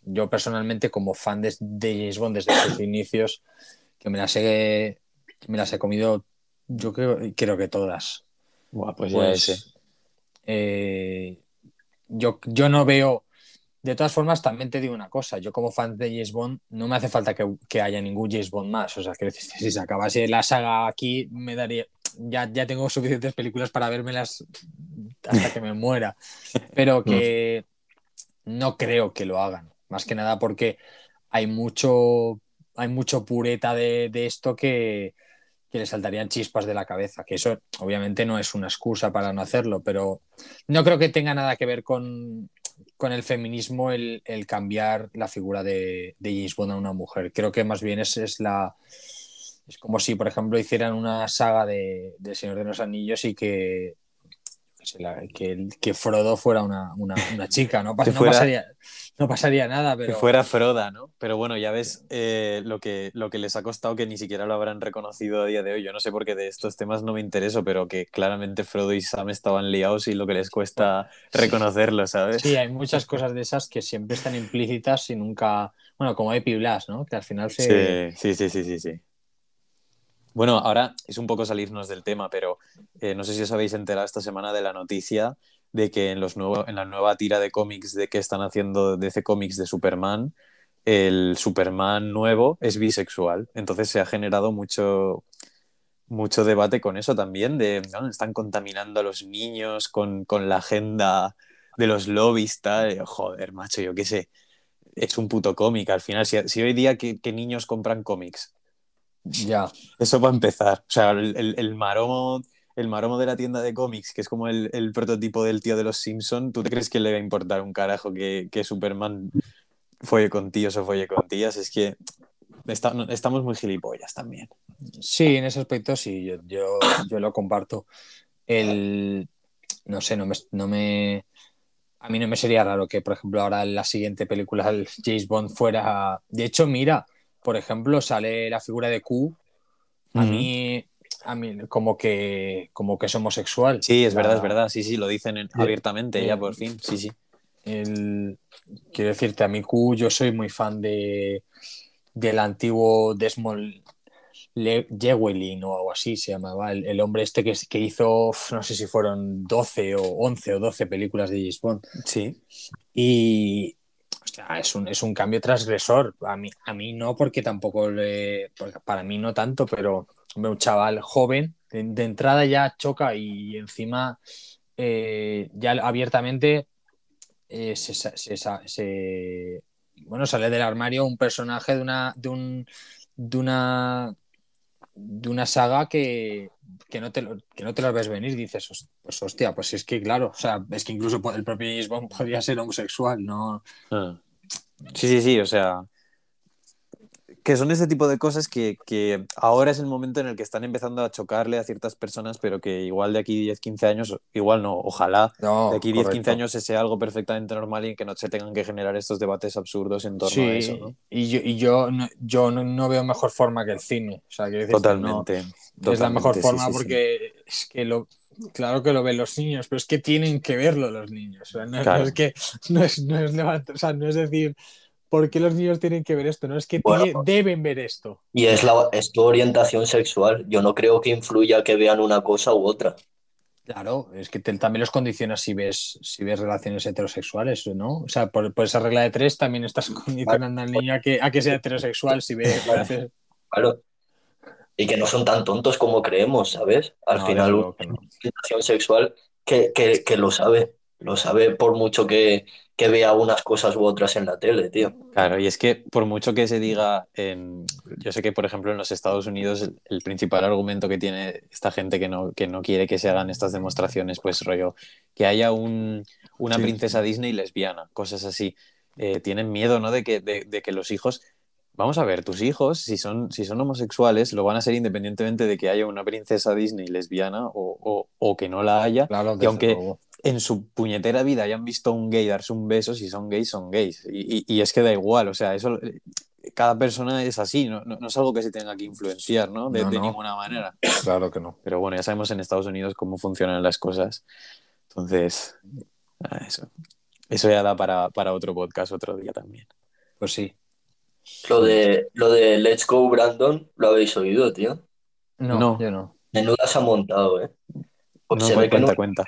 yo personalmente, como fan de, de James Bond desde sus inicios, que me las he, me las he comido, yo creo, creo que todas. Buah, pues Pues, eh, yo, yo no veo. De todas formas, también te digo una cosa. Yo, como fan de James Bond, no me hace falta que, que haya ningún James Bond más. O sea, que si se acabase la saga aquí, me daría. Ya, ya tengo suficientes películas para vérmelas hasta que me muera. Pero que no creo que lo hagan. Más que nada porque hay mucho. Hay mucho pureta de, de esto que, que le saltarían chispas de la cabeza, que eso obviamente no es una excusa para no hacerlo, pero no creo que tenga nada que ver con, con el feminismo el, el cambiar la figura de, de James Bond a una mujer. Creo que más bien es, es la... Es como si, por ejemplo, hicieran una saga de, de Señor de los Anillos y que, que, se la- que, el- que Frodo fuera una, una- una chica, ¿no? No fuera- pasaría, no pasaría nada, pero... Que fuera Froda, ¿no? Pero bueno, ya ves eh, lo, que, lo que les ha costado que ni siquiera lo habrán reconocido a día de hoy. Yo no sé por qué de estos temas no me intereso, pero que claramente Frodo y Sam estaban liados y lo que les cuesta reconocerlo, ¿sabes? Sí, hay muchas cosas de esas que siempre están implícitas y nunca. Bueno, como Epi Blas, ¿no? Que al final se. Sí, sí, sí, sí, sí, sí. Bueno, ahora es un poco salirnos del tema, pero eh, no sé si os habéis enterado esta semana de la noticia de que en, los nuevo, en la nueva tira de cómics de que están haciendo DC Comics de Superman, el Superman nuevo es bisexual. Entonces se ha generado mucho, mucho debate con eso también, de ¿no? están contaminando a los niños con, con la agenda de los lobbies, tal. Joder, macho, yo qué sé. Es un puto cómic al final. Si, si hoy día que, que niños compran cómics, Ya. eso va a empezar. O sea, el, el, el maromo, el maromo de la tienda de cómics, que es como el, el prototipo del tío de los Simpson, ¿tú te crees que le va a importar un carajo que, que Superman folle con tíos o folle con tías? Es que está- estamos muy gilipollas también. Sí, en ese aspecto sí, yo, yo, yo lo comparto. El. No sé, no me, no me. A mí no me sería raro que, por ejemplo, ahora en la siguiente película el James Bond fuera. De hecho, mira, por ejemplo, sale la figura de Q. A mí. A mí, como que, como que es homosexual. Sí, es La- verdad, es verdad. Sí, sí, lo dicen en- Sí. abiertamente ya por fin. Sí, sí. El, quiero decirte, a mí Q, yo soy muy fan de, del antiguo Desmond Le- Llewellyn o algo así se llamaba, el, el hombre este que, que hizo, no sé si fueron 12 o 11 o 12 películas de James Bond. Sí. Y hostia, es, un, es un cambio transgresor. A mí, a mí no, porque tampoco le, para mí no tanto, pero un chaval joven de, entrada ya choca y encima eh, ya abiertamente eh, se, bueno, sale del armario un personaje de una, de un, de una, de una saga que, que no te lo, que no te lo ves venir. Dices, "Hos- pues hostia, pues es que claro, o sea, es que incluso el propio James Bond podría ser homosexual, ¿no? Ah. Sí, sí, sí, o sea, que son ese tipo de cosas que, que ahora es el momento en el que están empezando a chocarle a ciertas personas, pero que igual de aquí 10, 15 años, igual no, ojalá No, de aquí 10, 15 correcto. años ese sea algo perfectamente normal y que no se tengan que generar estos debates absurdos en torno Sí, a eso, ¿no? y yo, y yo, no, yo no, no veo mejor forma que el cine. O sea, Totalmente. es la mejor sí, forma sí, porque es que lo, claro que lo ven los niños, pero es que tienen que verlo los niños. O sea, no, es que no es, no es levant- o sea, no es decir por qué los niños tienen que ver esto, no es que Bueno, deben ver esto. Y es, la, es tu orientación sexual. Yo no creo que influya que vean una cosa u otra. Claro, es que te- también los condicionas si ves, si ves relaciones heterosexuales, ¿no? O sea, por, por esa regla de tres también estás condicionando al niño a que, a que sea heterosexual si ve relaciones. Claro. Y que no son tan tontos como creemos, ¿sabes? Al No, final, una no. orientación sexual que, que, que lo sabe. Lo sabe por mucho que, que vea unas cosas u otras en la tele, tío. Claro, y es que por mucho que se diga, en, yo sé que por ejemplo en los Estados Unidos el, el principal argumento que tiene esta gente que no, que no quiere que se hagan estas demostraciones, pues rollo, que haya un, una Sí. princesa Disney lesbiana, cosas así. Eh, tienen miedo, ¿no? De que, de, de que los hijos, vamos a ver, tus hijos, si son, si son homosexuales, lo van a ser independientemente de que haya una princesa Disney lesbiana o, o, o que no la haya. Claro, Y aunque. En su puñetera vida hayan visto a un gay darse un beso, si son gays, son gays. Y, y- y es que da igual, o sea, eso eh, cada persona es así, no, no, no es algo que se tenga que influenciar, ¿no? De, No, de no. ninguna manera. Claro que no. Pero bueno, ya sabemos en Estados Unidos cómo funcionan las cosas. Entonces, ah, eso. Eso ya da para, para otro podcast otro día también. Pues sí. Lo de, lo de Let's Go Brandon, lo habéis oído, tío. No, No. yo no. Menuda se ha montado, ¿eh? Pues No, se que cuenta, no cuenta.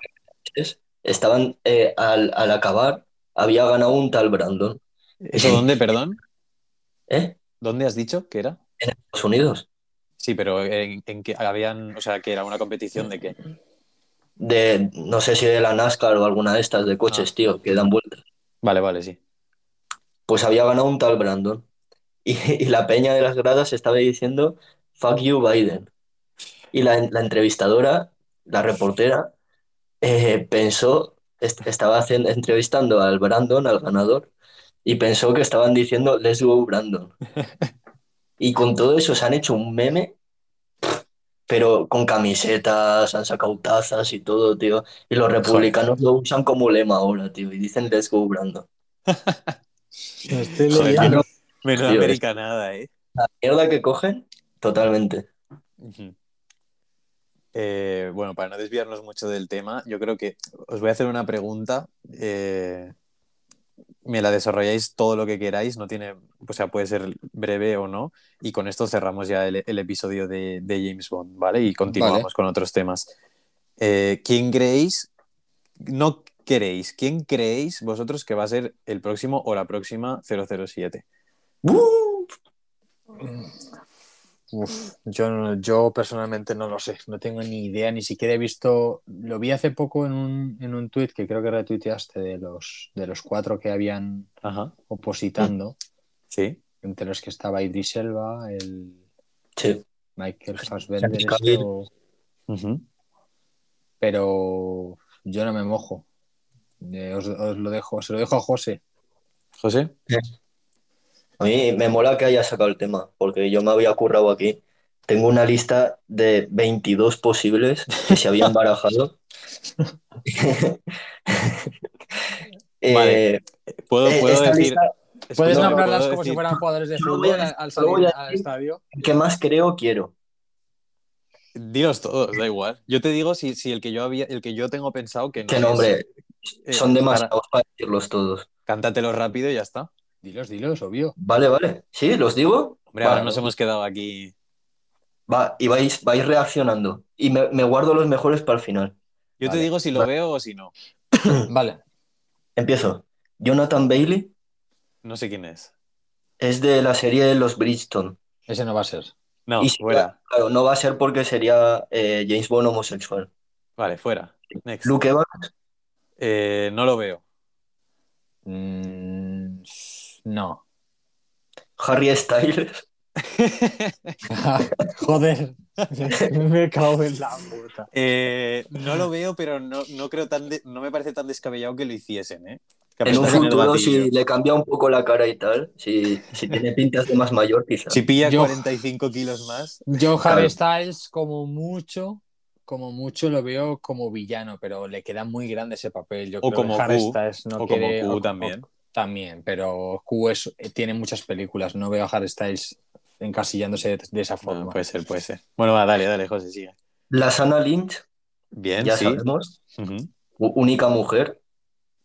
Estaban eh, al, al acabar, había ganado un tal Brandon, ¿Eso dónde, perdón? ¿eh? ¿Dónde has dicho que era? En Estados Unidos. Sí, pero en, en que habían, o sea, que era una competición de qué. De, no sé si de la NASCAR o alguna de estas de coches, Ah. tío, que dan vueltas. Vale, vale, sí. Pues había ganado un tal Brandon. Y, y la peña de las gradas estaba diciendo, fuck you, Biden. Y la, la entrevistadora, la reportera, eh, pensó, est- estaba haciendo, entrevistando al Brandon, al ganador, y pensó que estaban diciendo, let's go, Brandon. Y con todo eso se han hecho un meme, pero con camisetas, han sacado tazas y todo, tío. Y los republicanos lo usan como lema ahora, tío, y dicen, let's go, Brandon. Estoy Joder. Menuda Tío, americanada, ¿eh? Mierda que cogen, totalmente. Ujú. Eh, bueno, para no desviarnos mucho del tema, yo creo que os voy a hacer una pregunta. eh, me la desarrolláis todo lo que queráis, no tiene, o sea, puede ser breve o no. Y con esto cerramos ya el, el episodio de, de James Bond, ¿vale? Y continuamos Vale. con otros temas. Eh, ¿Quién creéis? No queréis, ¿quién creéis vosotros que va a ser el próximo o la próxima 007? ¡Uh! Uf, yo, no- yo personalmente no lo sé, no tengo ni idea, ni siquiera he visto, lo vi hace poco en un, en un tweet que creo que retuiteaste de los, de los cuatro que habían Ajá, opositando, sí. entre los que estaba Idris Elba, el Sí. Michael Fassbender, este, o- pero yo no me mojo. Eh, os, os lo dejo, se lo dejo a José. José. A mí me mola que haya sacado el tema, porque yo me había currado aquí. Tengo una lista de 22 posibles que se habían barajado. Eh, Vale. ¿Puedo, eh, puedo esta decir, lista, Puedes No, no, nombrarlas ¿puedo como si decir- fueran jugadores de fútbol al, al solo voy salir a al decir- estadio. que más creo quiero. Dilos todos, da igual. Yo te digo si, si el que yo había, el que yo tengo pensado que no Que es, nombre, eh, son para- demasiados para decirlos todos. Cántatelo rápido y ya está. Dilos, dilos, obvio. Vale, vale. ¿Sí? ¿Los digo? Hombre, ahora nos hemos quedado aquí. va, y vais, vais reaccionando. Y me, me guardo los mejores para el final. Yo te digo si lo Vale. veo o si no. Vale. Empiezo. Jonathan Bailey No sé quién es. es de la serie de los Bridgestone. Ese no va a ser. No, si- fuera. Claro, no va a ser porque sería eh, James Bond homosexual. Vale, fuera. Next. Luke Evans, Eh, no lo veo. Mm, no. Harry Styles, Joder. me cago en la puta. Eh, no lo veo, pero no, no creo tan de- no me parece tan descabellado que lo hiciesen, ¿eh? En un futuro, si le cambia un poco la cara y tal, si, si tiene pintas de más mayor, quizás. Si pilla Yo- 45 kilos más. Yo, Claro. Harry Styles, como mucho, como mucho lo veo como villano, pero le queda muy grande ese papel. Yo O creo como que Harry Q, Styles no o como Q o- o- también. pero Q es- eh, tiene muchas películas. No veo a Harry Styles encasillándose de, de esa forma. Bueno, puede ser, puede ser. Bueno, va, dale, dale, José, sigue. La Sana Lynch, Bien, ya sí. sabemos, única mujer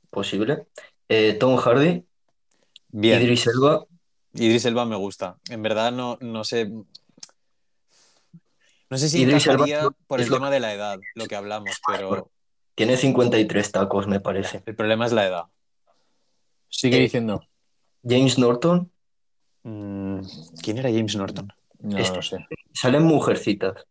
posible. Eh, Tom Hardy, Bien. Idris Elba, Idris Elba me gusta. En verdad no, no sé. No sé si Idris Elba por el lo- tema de la edad, lo que hablamos, pero tiene 53 tacos, me parece. el problema es la edad. Sigue Eh, diciendo. James Norton, Mm, ¿Quién era James Norton? No es- lo sé. salen mujercitas.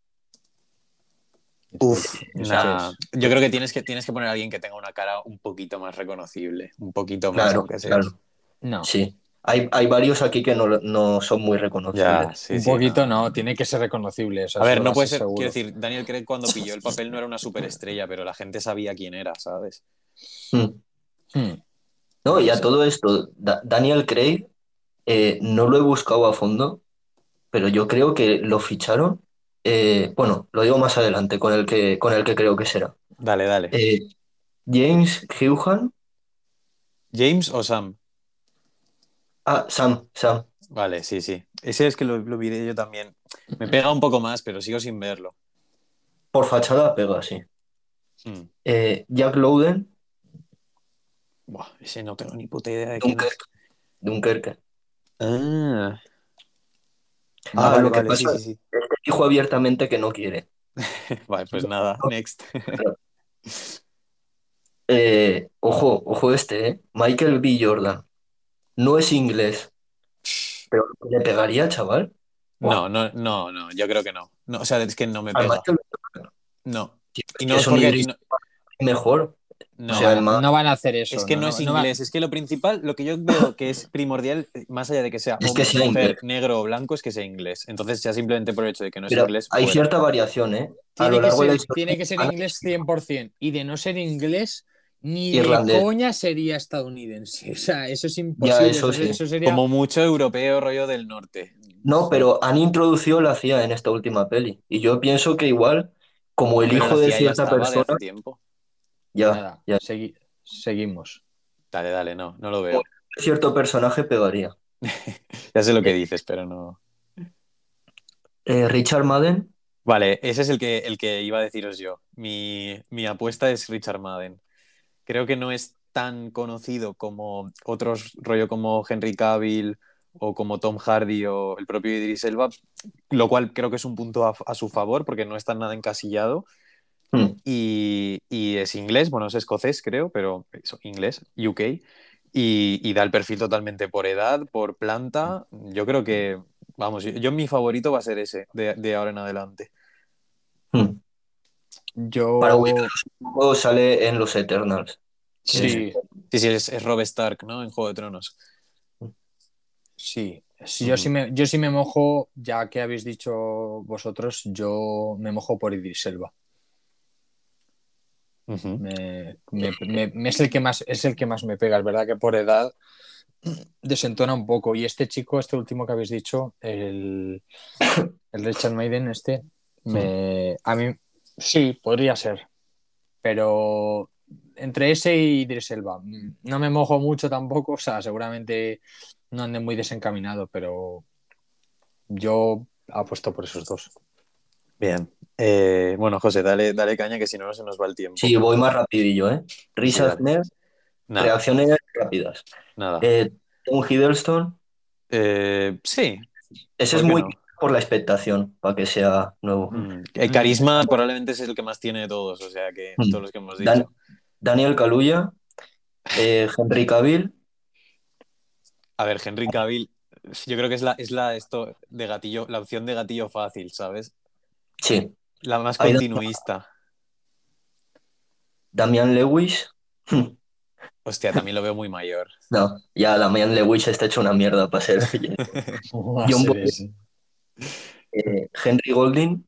Uf, nah. yo creo que tienes, que tienes que poner a alguien que tenga una cara un poquito más reconocible, un poquito más, Claro, aunque sea. claro, No. sí. Hay, hay varios aquí que no, no son muy reconocibles. Ya, sí, un sí, poquito no. tiene que ser reconocible. eso A ver, no puede ser, seguro. quiero decir, Daniel Craig cuando pilló el papel no era una superestrella, pero la gente sabía quién era, ¿sabes? Mm. Hmm. No, y a todo esto, Da- Daniel Craig, eh, no lo he buscado a fondo, pero yo creo que lo ficharon. eh, bueno, lo digo más adelante, con el que, con el que creo que será. Dale, dale. Eh, James Houghton. ¿James o Sam? Ah, Sam, Sam. Vale, sí, sí. Ese es que lo, lo miré yo también. Me pega un poco más, pero sigo sin verlo. Por fachada pega, sí. Mm. Jack Lowden, Buah, ese no tengo ni puta idea de es. Dunkerque. Dunkerque. Ah, Ah, Ah, lo que sí, pasa- sí, sí. Este dijo abiertamente que no quiere. Vale, pues nada, next. Eh, ojo, ojo este, ¿eh? Michael B. Jordan. No es inglés, pero le pegaría, chaval. No, no, no, no, yo creo que no. No, o sea, es que no me pega. No. Y no que es es un porque. no- mejor. No, o sea, van- no van a hacer eso. es que no, es inglés, es que lo principal, lo que yo veo que es primordial, más allá de que sea Es que hombre, sea mujer, inglés. negro o blanco, es que sea inglés. Entonces, ya simplemente por el hecho de que no es Pero inglés. hay fuera. cierta variación, ¿eh? A tiene, lo que largo de ser, historia. tiene que ser inglés 100%. Y de no ser inglés, ni Irlandés. de coña sería estadounidense. O sea, eso es imposible. Ya, eso sí. eso sería. Como mucho europeo rollo del norte. No, pero han introducido la CIA en esta última peli. Y yo pienso que igual, como el Pero hijo de cierta de persona, tiempo. Ya, Nada, ya, segui- seguimos. Dale, dale, no, no lo veo. cierto personaje pegaría. Ya sé lo que dices, pero no. Eh, Richard Madden, Vale, ese es el que, el que iba a deciros yo. Mi, mi apuesta es Richard Madden. Creo que no es tan conocido como otros rollo como Henry Cavill o como Tom Hardy o el propio Idris Elba, lo cual creo que es un punto a, a su favor porque no está nada encasillado hmm, y, y es inglés, bueno, es escocés creo, pero eso, inglés, UK, y, y da el perfil totalmente por edad, por planta. Yo creo que, vamos, yo, yo mi favorito va a ser ese de, de ahora en adelante. hmm. Yo. Para un poco, sale en los Eternals. Sí, Sí, sí, es, es Rob Stark, ¿no? En Juego de Tronos. sí. Sí, Yo sí, me, yo sí me mojo, ya que habéis dicho vosotros, yo me mojo por Idris Elba. Me- me- me- me- es, el que más, es el que más me pega. Es verdad que por edad desentona un poco. Y este chico, este último que habéis dicho, el, el Richard Maiden, este, me, a mí sí, podría ser. Pero entre ese y Idris Elba, mm, no me mojo mucho tampoco. O sea, seguramente no ande muy desencaminado, pero yo apuesto por esos dos. Bien. Eh, bueno, José, dale, dale caña que si no, no se nos va el tiempo. Sí, voy más rapidillo, ¿eh? Ahmed, Nada, reacciones rápidas. nada. Eh, Tom Hiddleston, Eh, sí. ese ¿Por es muy no? por la expectación, para que sea nuevo. Mm. El carisma probablemente es el que más tiene de todos, o sea que Mm. todos los que hemos dicho. Dan- Daniel Kaluuya, eh, Henry Cavill, A ver, Henry Cavill, yo creo que es la, es la esto de gatillo, la opción de gatillo fácil, ¿sabes? Sí. La más continuista. Damian Lewis, Hostia, también lo veo muy mayor. no, ya Damian Lewis está hecho una mierda para ser ¿Cómo va a John eh, Henry Golding,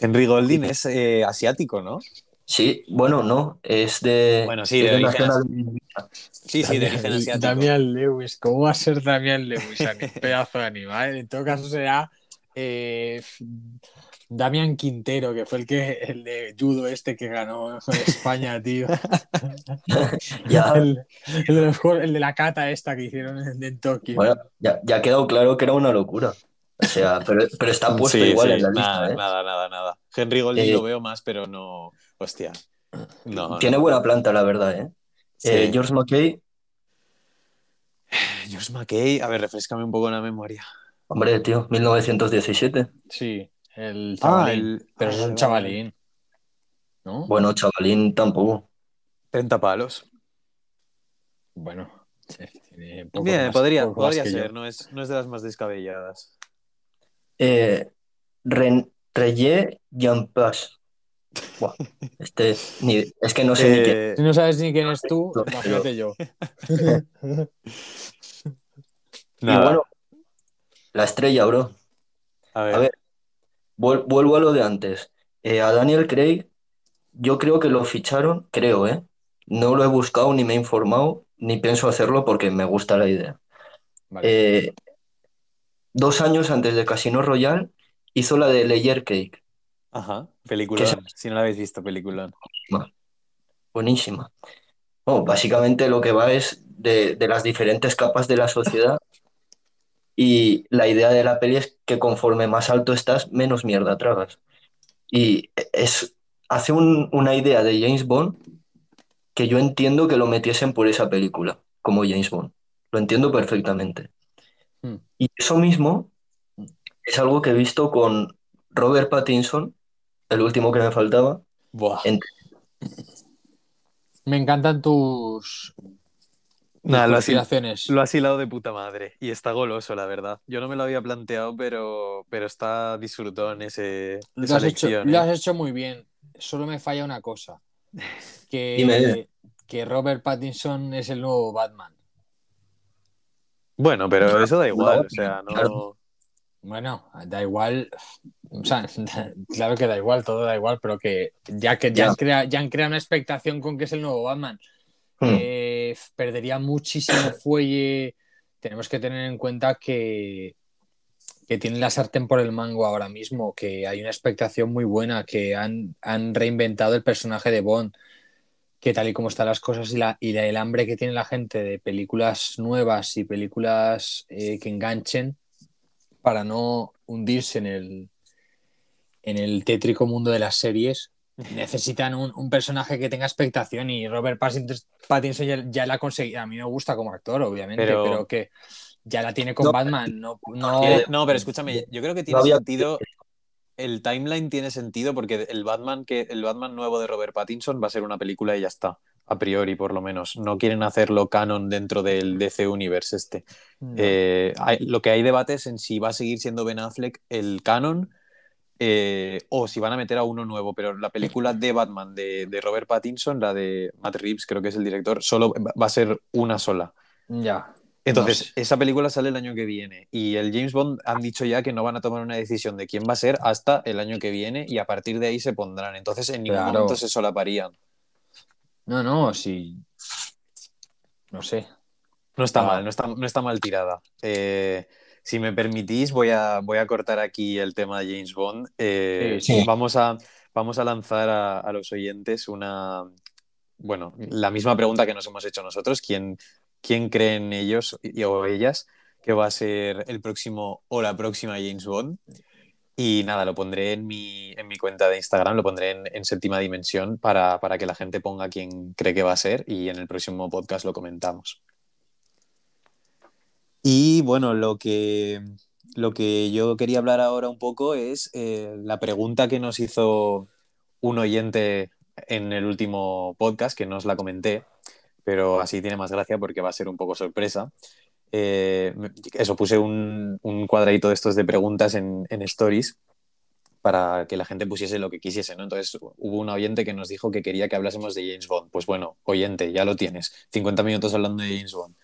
Henry Golding es eh, asiático, ¿no? sí, bueno, no, es de, Bueno, sí, de origen Sí, sí, de origen asiático. Damian Lewis, ¿cómo va a ser Damian Lewis? Pedazo de animal. En todo caso será eh, Damian Quintero, que fue el que el de judo este que ganó España, tío. Ya, El, el de los juegos- el de la cata esta que hicieron en, en Tokio. bueno, ya, ya ha quedado claro que era una locura. O sea, pero, pero está puesto Sí, igual sí, en la nada, lista, ¿eh? nada, nada, nada. Henry Golding Eh, lo veo más, pero no. Hostia. No, Tiene no. buena planta, la verdad, ¿eh? Sí. Eh, George McKay, George McKay, a ver, refrescame un poco la memoria. hombre, tío, 1917. Sí, el Ah, chavalín. el- Pero ah, es un chavalín. ¿No? Bueno, chavalín tampoco. 30 palos. Bueno, tiene poco Bien, más- podría, poco podría yo. ser, no es, no es de las más descabelladas. Eh, Ren, Reye Jampas. Buah, este, ni- es que no sé ni qué. Eh, Si no sabes ni quién es tú, No, imagínate yo. Y nada, bueno, la estrella, bro. a ver. a ver. Vuel- vuelvo a lo de antes. Eh, a Daniel Craig, yo creo que lo ficharon, creo, ¿eh? No lo he buscado ni me he informado, ni pienso hacerlo porque me gusta la idea. Vale. Eh, dos años antes de Casino Royale hizo la de Layer Cake, Ajá, peliculón. ¿Qué Si no la habéis visto, peliculón. buenísima. Oh, básicamente lo que va es de, de las diferentes capas de la sociedad y la idea de la peli es que conforme más alto estás, menos mierda tragas. Y es hace un- una idea de James Bond que yo entiendo que lo metiesen por esa película, como James Bond. Lo entiendo perfectamente. Hmm. Y eso mismo es algo que he visto con Robert Pattinson, el último que me faltaba. Buah. En- Me encantan tus, Nada, lo lo has hilado de puta madre. Y está goloso, la verdad. Yo no me lo había planteado, pero, pero está disfrutón ese, Lo esa has, hecho, lo ¿eh? has hecho muy bien. Solo me falla una cosa. Que, Dime. que Robert Pattinson es el nuevo Batman. Bueno, pero eso da igual. No, o sea, no. claro. Bueno, da igual. O sea, claro que da igual, todo da igual, pero que ya que ya, Ya. Han, crea- ya han creado una expectación con que es el nuevo Batman. Hmm. eh, perdería muchísimo fuelle. Tenemos que tener en cuenta que, que tienen la sartén por el mango ahora mismo, que hay una expectación muy buena, que han, han reinventado el personaje de Bond, que tal y como están las cosas y, la, y la- el hambre que tiene la gente de películas nuevas y películas eh, que enganchen para no hundirse en el, en el tétrico mundo de las series, necesitan un, un personaje que tenga expectación y Robert Pattinson, ya, ya la ha conseguido. A mí me gusta como actor, obviamente, Pero- pero, que ya la tiene con No, Batman. No, no, Eh, no, pero escúchame, yo creo que tiene había- sentido. El timeline tiene sentido porque el Batman, que, el Batman nuevo de Robert Pattinson va a ser una película y ya está. A priori, por lo menos. No quieren hacerlo canon dentro del DC Universe este. no. Eh, hay- lo que hay debate es en si va a seguir siendo Ben Affleck el canon eh, o si van a meter a uno nuevo. Pero la película de Batman de, de Robert Pattinson, la de Matt Reeves, creo que es el director, solo va a ser una sola. ya. Entonces, No sé. esa película sale el año que viene y el James Bond han dicho ya que no van a tomar una decisión de quién va a ser hasta el año que viene y a partir de ahí se pondrán. Entonces, en ningún Claro. momento se solaparían. No, no, sí. No sé. No está Ah. mal, no está, no está mal tirada. Eh, si me permitís, voy a, voy a cortar aquí el tema de James Bond. Eh, Sí. Vamos, a, vamos a lanzar a, a los oyentes una. Bueno, la misma pregunta que nos hemos hecho nosotros. ¿Quién, quién creen ellos y- o ellas que va a ser el próximo o la próxima James Bond? Y nada, lo pondré en mi, en mi cuenta de Instagram, lo pondré en, en séptima dimensión para, para que la gente ponga quién cree que va a ser y en el próximo podcast lo comentamos. Y bueno, lo que, lo que yo quería hablar ahora un poco es eh, la pregunta que nos hizo un oyente en el último podcast, que no os la comenté, pero así tiene más gracia porque va a ser un poco sorpresa. Eh, eso, puse un, un cuadradito de estos de preguntas en, en Stories para que la gente pusiese lo que quisiese, ¿no? Entonces hubo un oyente que nos dijo que quería que hablásemos de James Bond. Pues bueno, oyente, ya lo tienes. 50 minutos hablando de James Bond.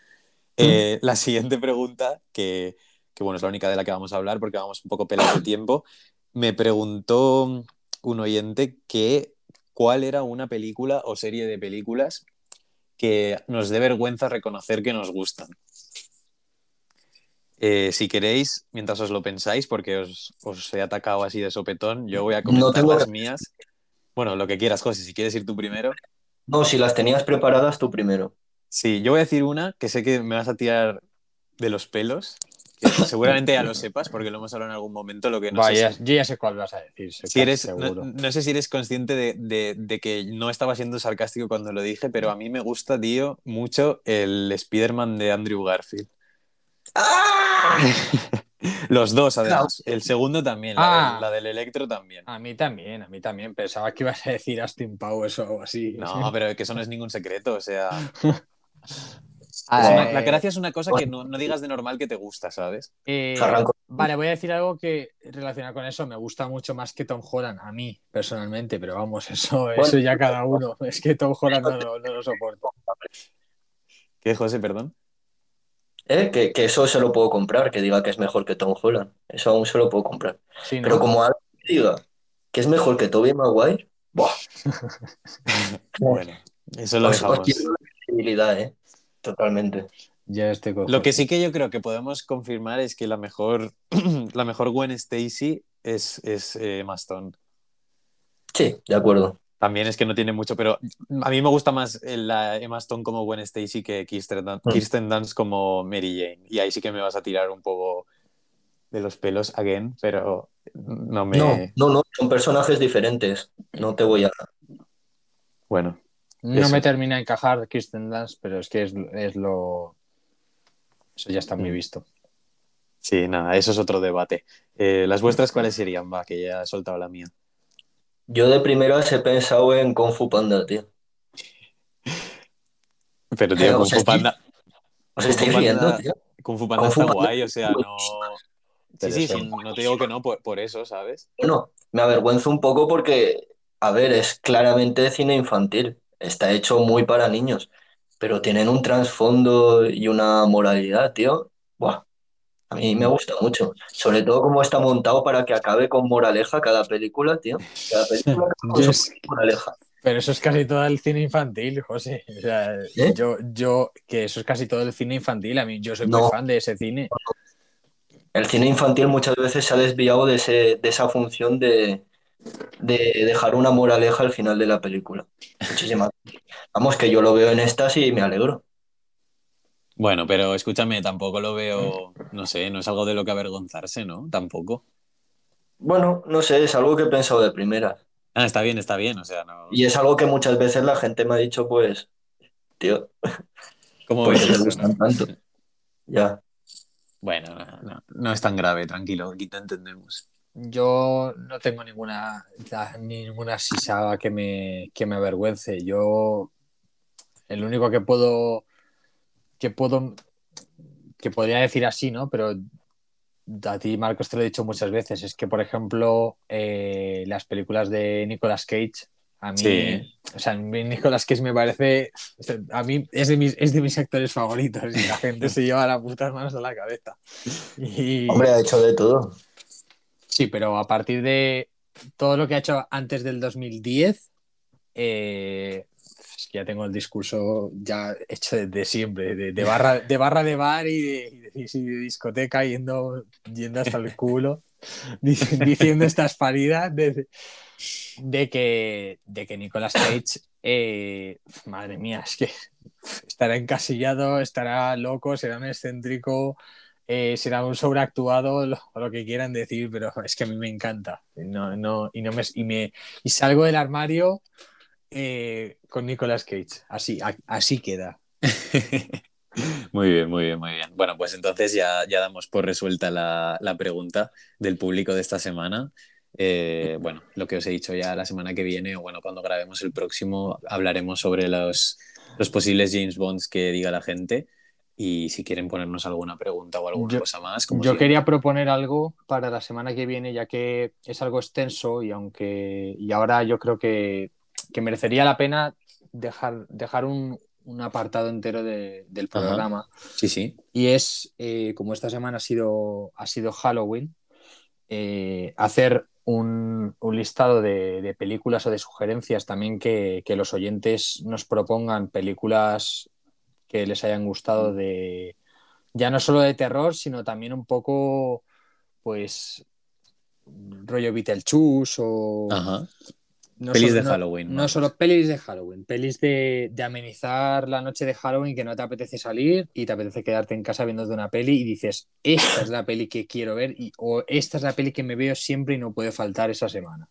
Eh, la siguiente pregunta, que, que, bueno, es la única de la que vamos a hablar porque vamos un poco pelados de tiempo, me preguntó un oyente que cuál era una película o serie de películas que nos dé vergüenza reconocer que nos gustan. Eh, si queréis, mientras os lo pensáis, porque os, os, he atacado así de sopetón, yo voy a comentar No tengo- las mías. Bueno, lo que quieras, José, si quieres ir tú primero. No, si las tenías preparadas tú primero. Sí, yo voy a decir una que sé que me vas a tirar de los pelos, que seguramente ya lo sepas porque lo hemos hablado en algún momento, lo que no Vaya, sé si, yo ya sé cuál vas a decir. si eres, no, seguro. no sé si eres consciente de, de- de que no estaba siendo sarcástico cuando lo dije, pero a mí me gusta, tío, mucho el Spider-Man de Andrew Garfield. Los dos, además. El segundo también, la, Ah. del, la del Electro también. A mí también, a mí también. Pensaba que ibas a decir Austin Powers o algo así. No, pero que eso no es ningún secreto, o sea... Ah, una- eh, la gracia es una cosa que no, no digas de normal que te gusta, ¿sabes? eh, vale, voy a decir algo que relacionado con eso me gusta mucho más que Tom Holland, a mí personalmente, pero vamos, eso, eso ya cada uno. Es que Tom Holland no, lo- no lo soporto. ¿Qué, José, perdón? ¿Eh? Que, que eso se lo puedo comprar, que diga que es mejor que Tom Holland. Eso aún se lo puedo comprar. Sí, ¿no? Pero como alguien diga que es mejor que Tobey Maguire, ¡buah! Bueno, eso lo Os- os dejamos. ¿Eh? Totalmente. Ya cojo. Lo que sí que yo creo que podemos confirmar es que la mejor, la mejor Gwen Stacy es, es eh, Emma Stone. Sí, de acuerdo. También es que no tiene mucho, pero a mí me gusta más la Emma Stone como Gwen Stacy que Kirsten, Dun- Mm. Kirsten Dunst como Mary Jane. Y ahí sí que me vas a tirar un poco de los pelos again, pero no me. No, no, no, son personajes diferentes. No te voy a. Bueno, No Eso. me termina de encajar Kirsten Dunst, pero es que es, es lo. Eso ya está muy Mm. visto. sí, nada, eso es otro debate. Eh, ¿Las vuestras cuáles serían? Va, que ya he soltado la mía. Yo de primeras he pensado en Kung Fu Panda, tío. Pero, tío, Pero, Kung Fu Panda. ¿Os estáis Panda- riendo, tío? Kung Fu Panda Kung Fu está Panda- guay, o sea, no. Sí, sí, sí, no te digo que no por, por eso, ¿sabes? Bueno, me avergüenzo un poco porque, a ver, es claramente cine infantil. Está hecho muy para niños, pero tienen un trasfondo y una moralidad, tío. Buah, a mí me gusta mucho. Sobre todo cómo está montado para que acabe con moraleja cada película, tío. Cada película con Yo su es- moraleja. Pero eso es casi todo el cine infantil, José. O sea, ¿Eh? yo, yo, que eso es casi todo el cine infantil. A mí, yo soy No. muy fan de ese cine. El cine infantil muchas veces se ha desviado de, ese, de esa función de, de dejar una moraleja al final de la película. Muchísimas. Vamos, que yo lo veo en estas y me alegro. Bueno, pero escúchame, tampoco lo veo, no sé, no es algo de lo que avergonzarse, ¿no? Tampoco. Bueno, no sé, es algo que he pensado de primera. Ah, está bien, está bien, o sea, no. Y es algo que muchas veces la gente me ha dicho, pues, tío, ¿Cómo ¿por qué ves te gustan tanto? Ya. Bueno, no, no, no es tan grave, tranquilo, aquí te entendemos. Yo no tengo ninguna, ninguna sisaba que me, que me avergüence. Yo, el único que puedo, que puedo, que podría decir así, ¿no? Pero a ti, Marcos, te lo he dicho muchas veces. Es que, por ejemplo, eh, las películas de Nicolas Cage, a mí, Sí. o sea, Nicolas Cage me parece, a mí es de mis, es de mis actores favoritos y la gente se lleva las putas manos a la cabeza. Y... Hombre, ha hecho de todo. Sí, pero a partir de todo lo que ha hecho antes del 2010, eh, es que ya tengo el discurso ya hecho desde siempre, de, barra, de barra de bar y de, discoteca yendo, yendo hasta el culo, dic- diciendo estas paridas de, de que, de que Nicolas Cage, eh, madre mía, es que estará encasillado, estará loco, será un excéntrico, eh, será un sobreactuado lo, o lo que quieran decir, pero es que a mí me encanta. No, no, y, no me, y, me, y salgo del armario eh, con Nicolas Cage. Así, así queda. Muy bien, muy bien, muy bien. Bueno, pues entonces ya, ya damos por resuelta la, la pregunta del público de esta semana. Eh, bueno, lo que os he dicho ya la semana que viene, o bueno, cuando grabemos el próximo, hablaremos sobre los, los posibles James Bonds que diga la gente. Y si quieren ponernos alguna pregunta o alguna Yo- cosa más, como Yo quería proponer algo para la semana que viene, ya que es algo extenso y aunque y ahora yo creo que, que merecería la pena dejar, dejar un, un apartado entero de- del Ajá. programa. Sí, sí. Y es, eh, como esta semana ha sido, ha sido Halloween, eh, hacer un, un listado de, de películas o de sugerencias también que, que los oyentes nos propongan películas que les hayan gustado de ya no solo de terror, sino también un poco, pues, rollo Beetlejuice o... Ajá. no Pelis solo- de Halloween, No, solo pelis de Halloween, pelis de, de amenizar la noche de Halloween que no te apetece salir y te apetece quedarte en casa viendo una peli y dices, esta es la peli que quiero ver y, o esta es la peli que me veo siempre y no puede faltar esa semana.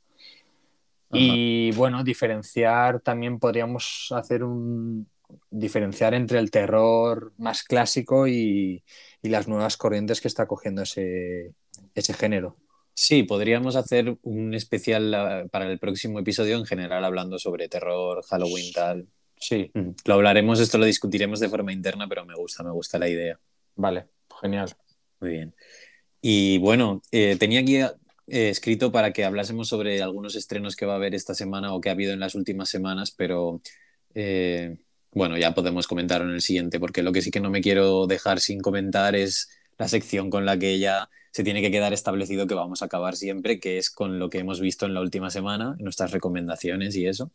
Y bueno, diferenciar también podríamos hacer un diferenciar entre el terror más clásico y, y las nuevas corrientes que está cogiendo ese, ese género. Sí, podríamos hacer un especial ah, para el próximo episodio en general hablando sobre terror, Halloween, tal. Sí, Lo hablaremos, esto lo discutiremos de forma interna, pero me gusta, me gusta la idea. vale, genial. Muy bien. Y bueno, eh, tenía aquí eh, escrito para que hablásemos sobre algunos estrenos que va a haber esta semana o que ha habido en las últimas semanas, pero eh, bueno, ya podemos comentarlo en el siguiente, porque lo que sí que no me quiero dejar sin comentar es la sección con la que ya se tiene que quedar establecido que vamos a acabar siempre, que es con lo que hemos visto en la última semana, nuestras recomendaciones y eso.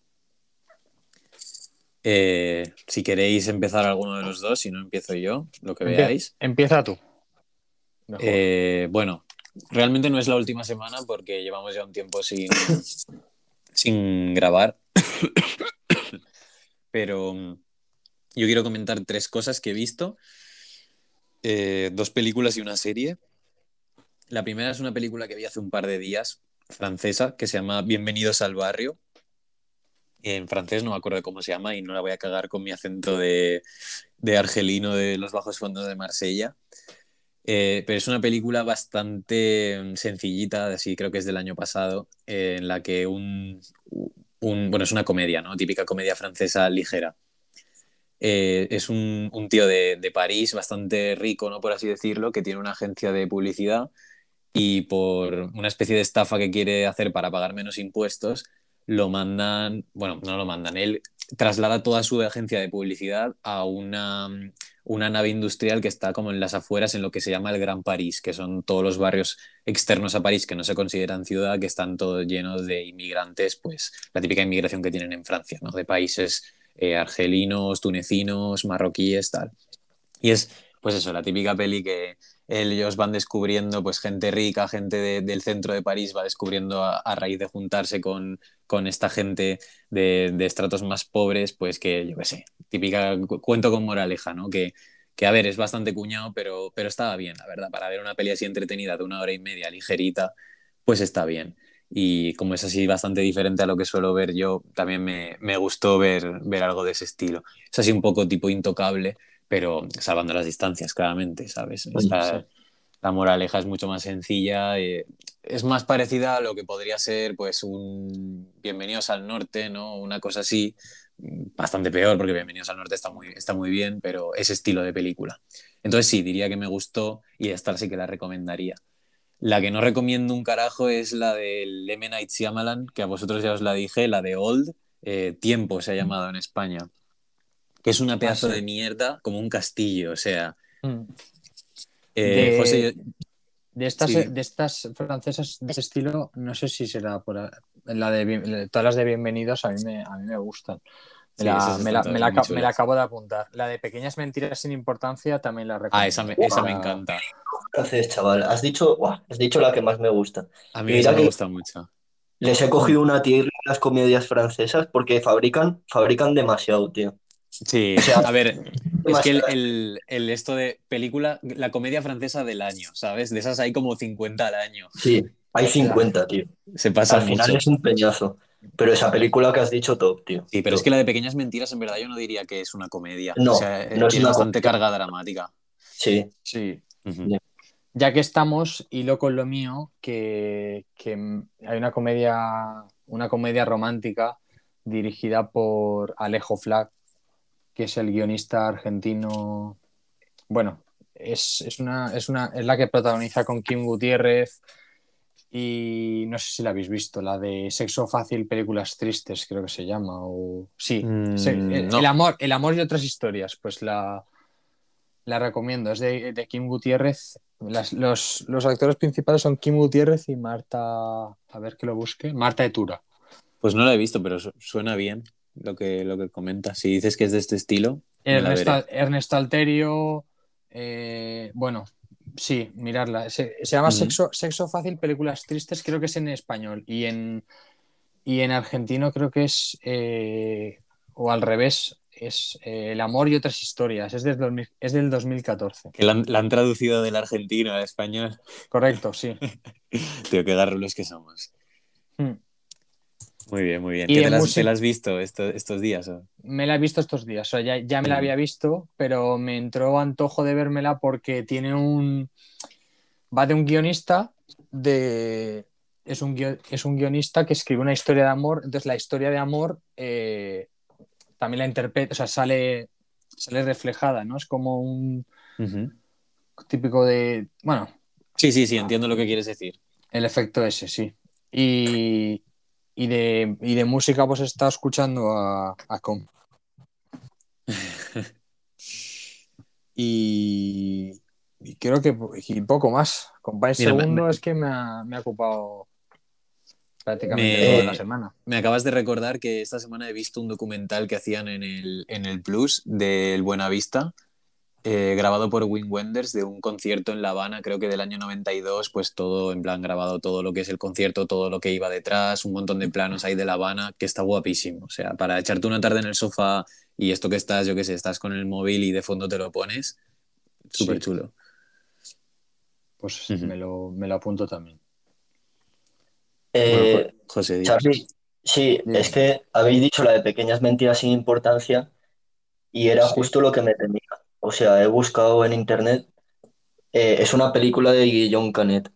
Eh, si queréis empezar alguno de los dos, si no empiezo yo, lo que veáis. Empieza tú. Eh, bueno, realmente no es la última semana porque llevamos ya un tiempo sin, sin grabar. Pero yo quiero comentar tres cosas que he visto. Eh, dos películas y una serie. La primera es una película que vi hace un par de días, francesa, que se llama Bienvenidos al barrio. En francés no me acuerdo cómo se llama y no la voy a cagar con mi acento de, de argelino de los bajos fondos de Marsella. Eh, pero es una película bastante mm, sencillita, así creo que es del año pasado, eh, en la que un, un, Bueno, es una comedia, ¿no? Típica comedia francesa ligera. Eh, es un, un tío de, de, París bastante rico, ¿no? Por así decirlo, que tiene una agencia de publicidad y por una especie de estafa que quiere hacer para pagar menos impuestos, lo mandan, bueno, no lo mandan, él traslada toda su agencia de publicidad a una, una nave industrial que está como en las afueras, en lo que se llama el Gran París, que son todos los barrios externos a París que no se consideran ciudad, que están todos llenos de inmigrantes, pues la típica inmigración que tienen en Francia, ¿no? De países eh, argelinos, tunecinos, marroquíes, tal. Y es, pues eso, la típica peli que ellos van descubriendo, pues gente rica, gente del centro de París va descubriendo a, raíz de juntarse con, con esta gente de, de, estratos más pobres, pues que yo qué sé, típica cuento con moraleja, ¿no? Que, que a ver, es bastante cuñado, pero, pero estaba bien, la verdad, para ver una peli así entretenida de una hora y media, ligerita, pues está bien. Y como es así bastante diferente a lo que suelo ver yo, también me, me gustó ver, ver algo de ese estilo. Es así un poco tipo intocable, pero salvando las distancias, claramente, ¿sabes? Esta, La moraleja es mucho más sencilla, eh, es más parecida a lo que podría ser, pues, un Bienvenidos al Norte, ¿no? Una cosa así, bastante peor, porque Bienvenidos al Norte está muy, está muy bien, pero ese estilo de película. Entonces sí, diría que me gustó y esta sí que la recomendaría. La que no recomiendo un carajo es la del M. Night Shyamalan, que a vosotros ya os la dije, la de Old, eh, Tiempo se ha llamado en España que es una pedazo de mierda como un castillo, o sea. Mm. Eh, de, José, de, estas, de estas francesas de ese estilo, no sé si será por la de todas las de bienvenidos a mí me, a mí me gustan. Me, la, me, la, me, la, acabo de apuntar. La de pequeñas mentiras sin importancia también la recuerdo. Ah, esa me, esa me encanta. Gracias, chaval. Has dicho, has dicho la que más me gusta. A mí esa me gusta mucho. Les he cogido una tierra a las comedias francesas porque fabrican, fabrican demasiado, tío. Sí, a ver, es que el, el, esto de película, la comedia francesa del año, ¿sabes? De esas hay como 50 al año. Sí, hay 50, tío. Se pasa Al final es un peñazo. Pero esa película que has dicho, top, tío. Sí, pero es que la de Pequeñas Mentiras, en verdad, yo no diría que es una comedia. No, o sea, no es tiene una bastante comedia. carga dramática. Sí. Sí. Ujú. Ya que estamos, hilo con lo mío, que, que hay una comedia, una comedia romántica dirigida por Alejo Flack, que es el guionista argentino. Bueno, es, es una, es, una, es la que protagoniza con Kim Gutiérrez y no sé si la habéis visto, la de Sexo Fácil, Películas Tristes, creo que se llama. O... Sí, Mm, se- el, no. el amor, el amor y otras historias, pues la, la recomiendo. Es de, de Kim Gutiérrez. Las- los, los actores principales son Kim Gutiérrez y Marta, a ver que lo busque, Marta Etura. Pues no la he visto, pero su- suena bien lo que, lo que comentas. Si dices que es de este estilo, veré. Ernesto Alterio, eh, bueno, sí, mirarla. Se, se llama. Sexo, Sexo Fácil, Películas Tristes, creo que es en español. Y en, y en argentino creo que es, eh, o al revés, es eh, El amor y otras historias. Es del, 2000 es del 2014. Que la han, la han traducido del argentino al español. Correcto, sí. Tío, qué garrulos que somos. Hmm. Muy bien, muy bien. Y ¿Qué te las, te las has visto esto- estos días? o? Me la he visto estos días, o sea, ya, ya me la había visto, pero me entró antojo de vérmela porque tiene un... Va de un guionista, de... Es un, guio- es un guionista que escribe una historia de amor, entonces la historia de amor eh, también la interpreta, o sea, sale, sale reflejada, ¿no? Es como un típico de... Bueno, Sí, sí, sí, entiendo lo que quieres decir. el efecto ese, sí. Y, y, de, y de música pues estado escuchando a, a Com. Y, y creo que y poco más. Me- segundo me- es que me ha, me ha ocupado prácticamente Me- toda la semana. Me acabas de recordar que esta semana he visto un documental que hacían en el, en el Plus del Buenavista, eh, grabado por Wim Wenders de un concierto en La Habana, creo que del año 92, pues todo, en plan, grabado todo lo que es el concierto, todo lo que iba detrás, un montón de planos ahí de La Habana, que está guapísimo. O sea, para echarte una tarde en el sofá y esto que estás, yo qué sé, estás con el móvil y de fondo te lo pones, súper Sí. chulo. Pues Ujú. me, lo, me lo apunto también. Eh, Bueno, José. Charlie, sí, Dime. es que habéis dicho la de pequeñas mentiras sin importancia y era Sí. justo lo que me temía. O sea, he buscado en internet, eh, es una película de Guillaume Canet,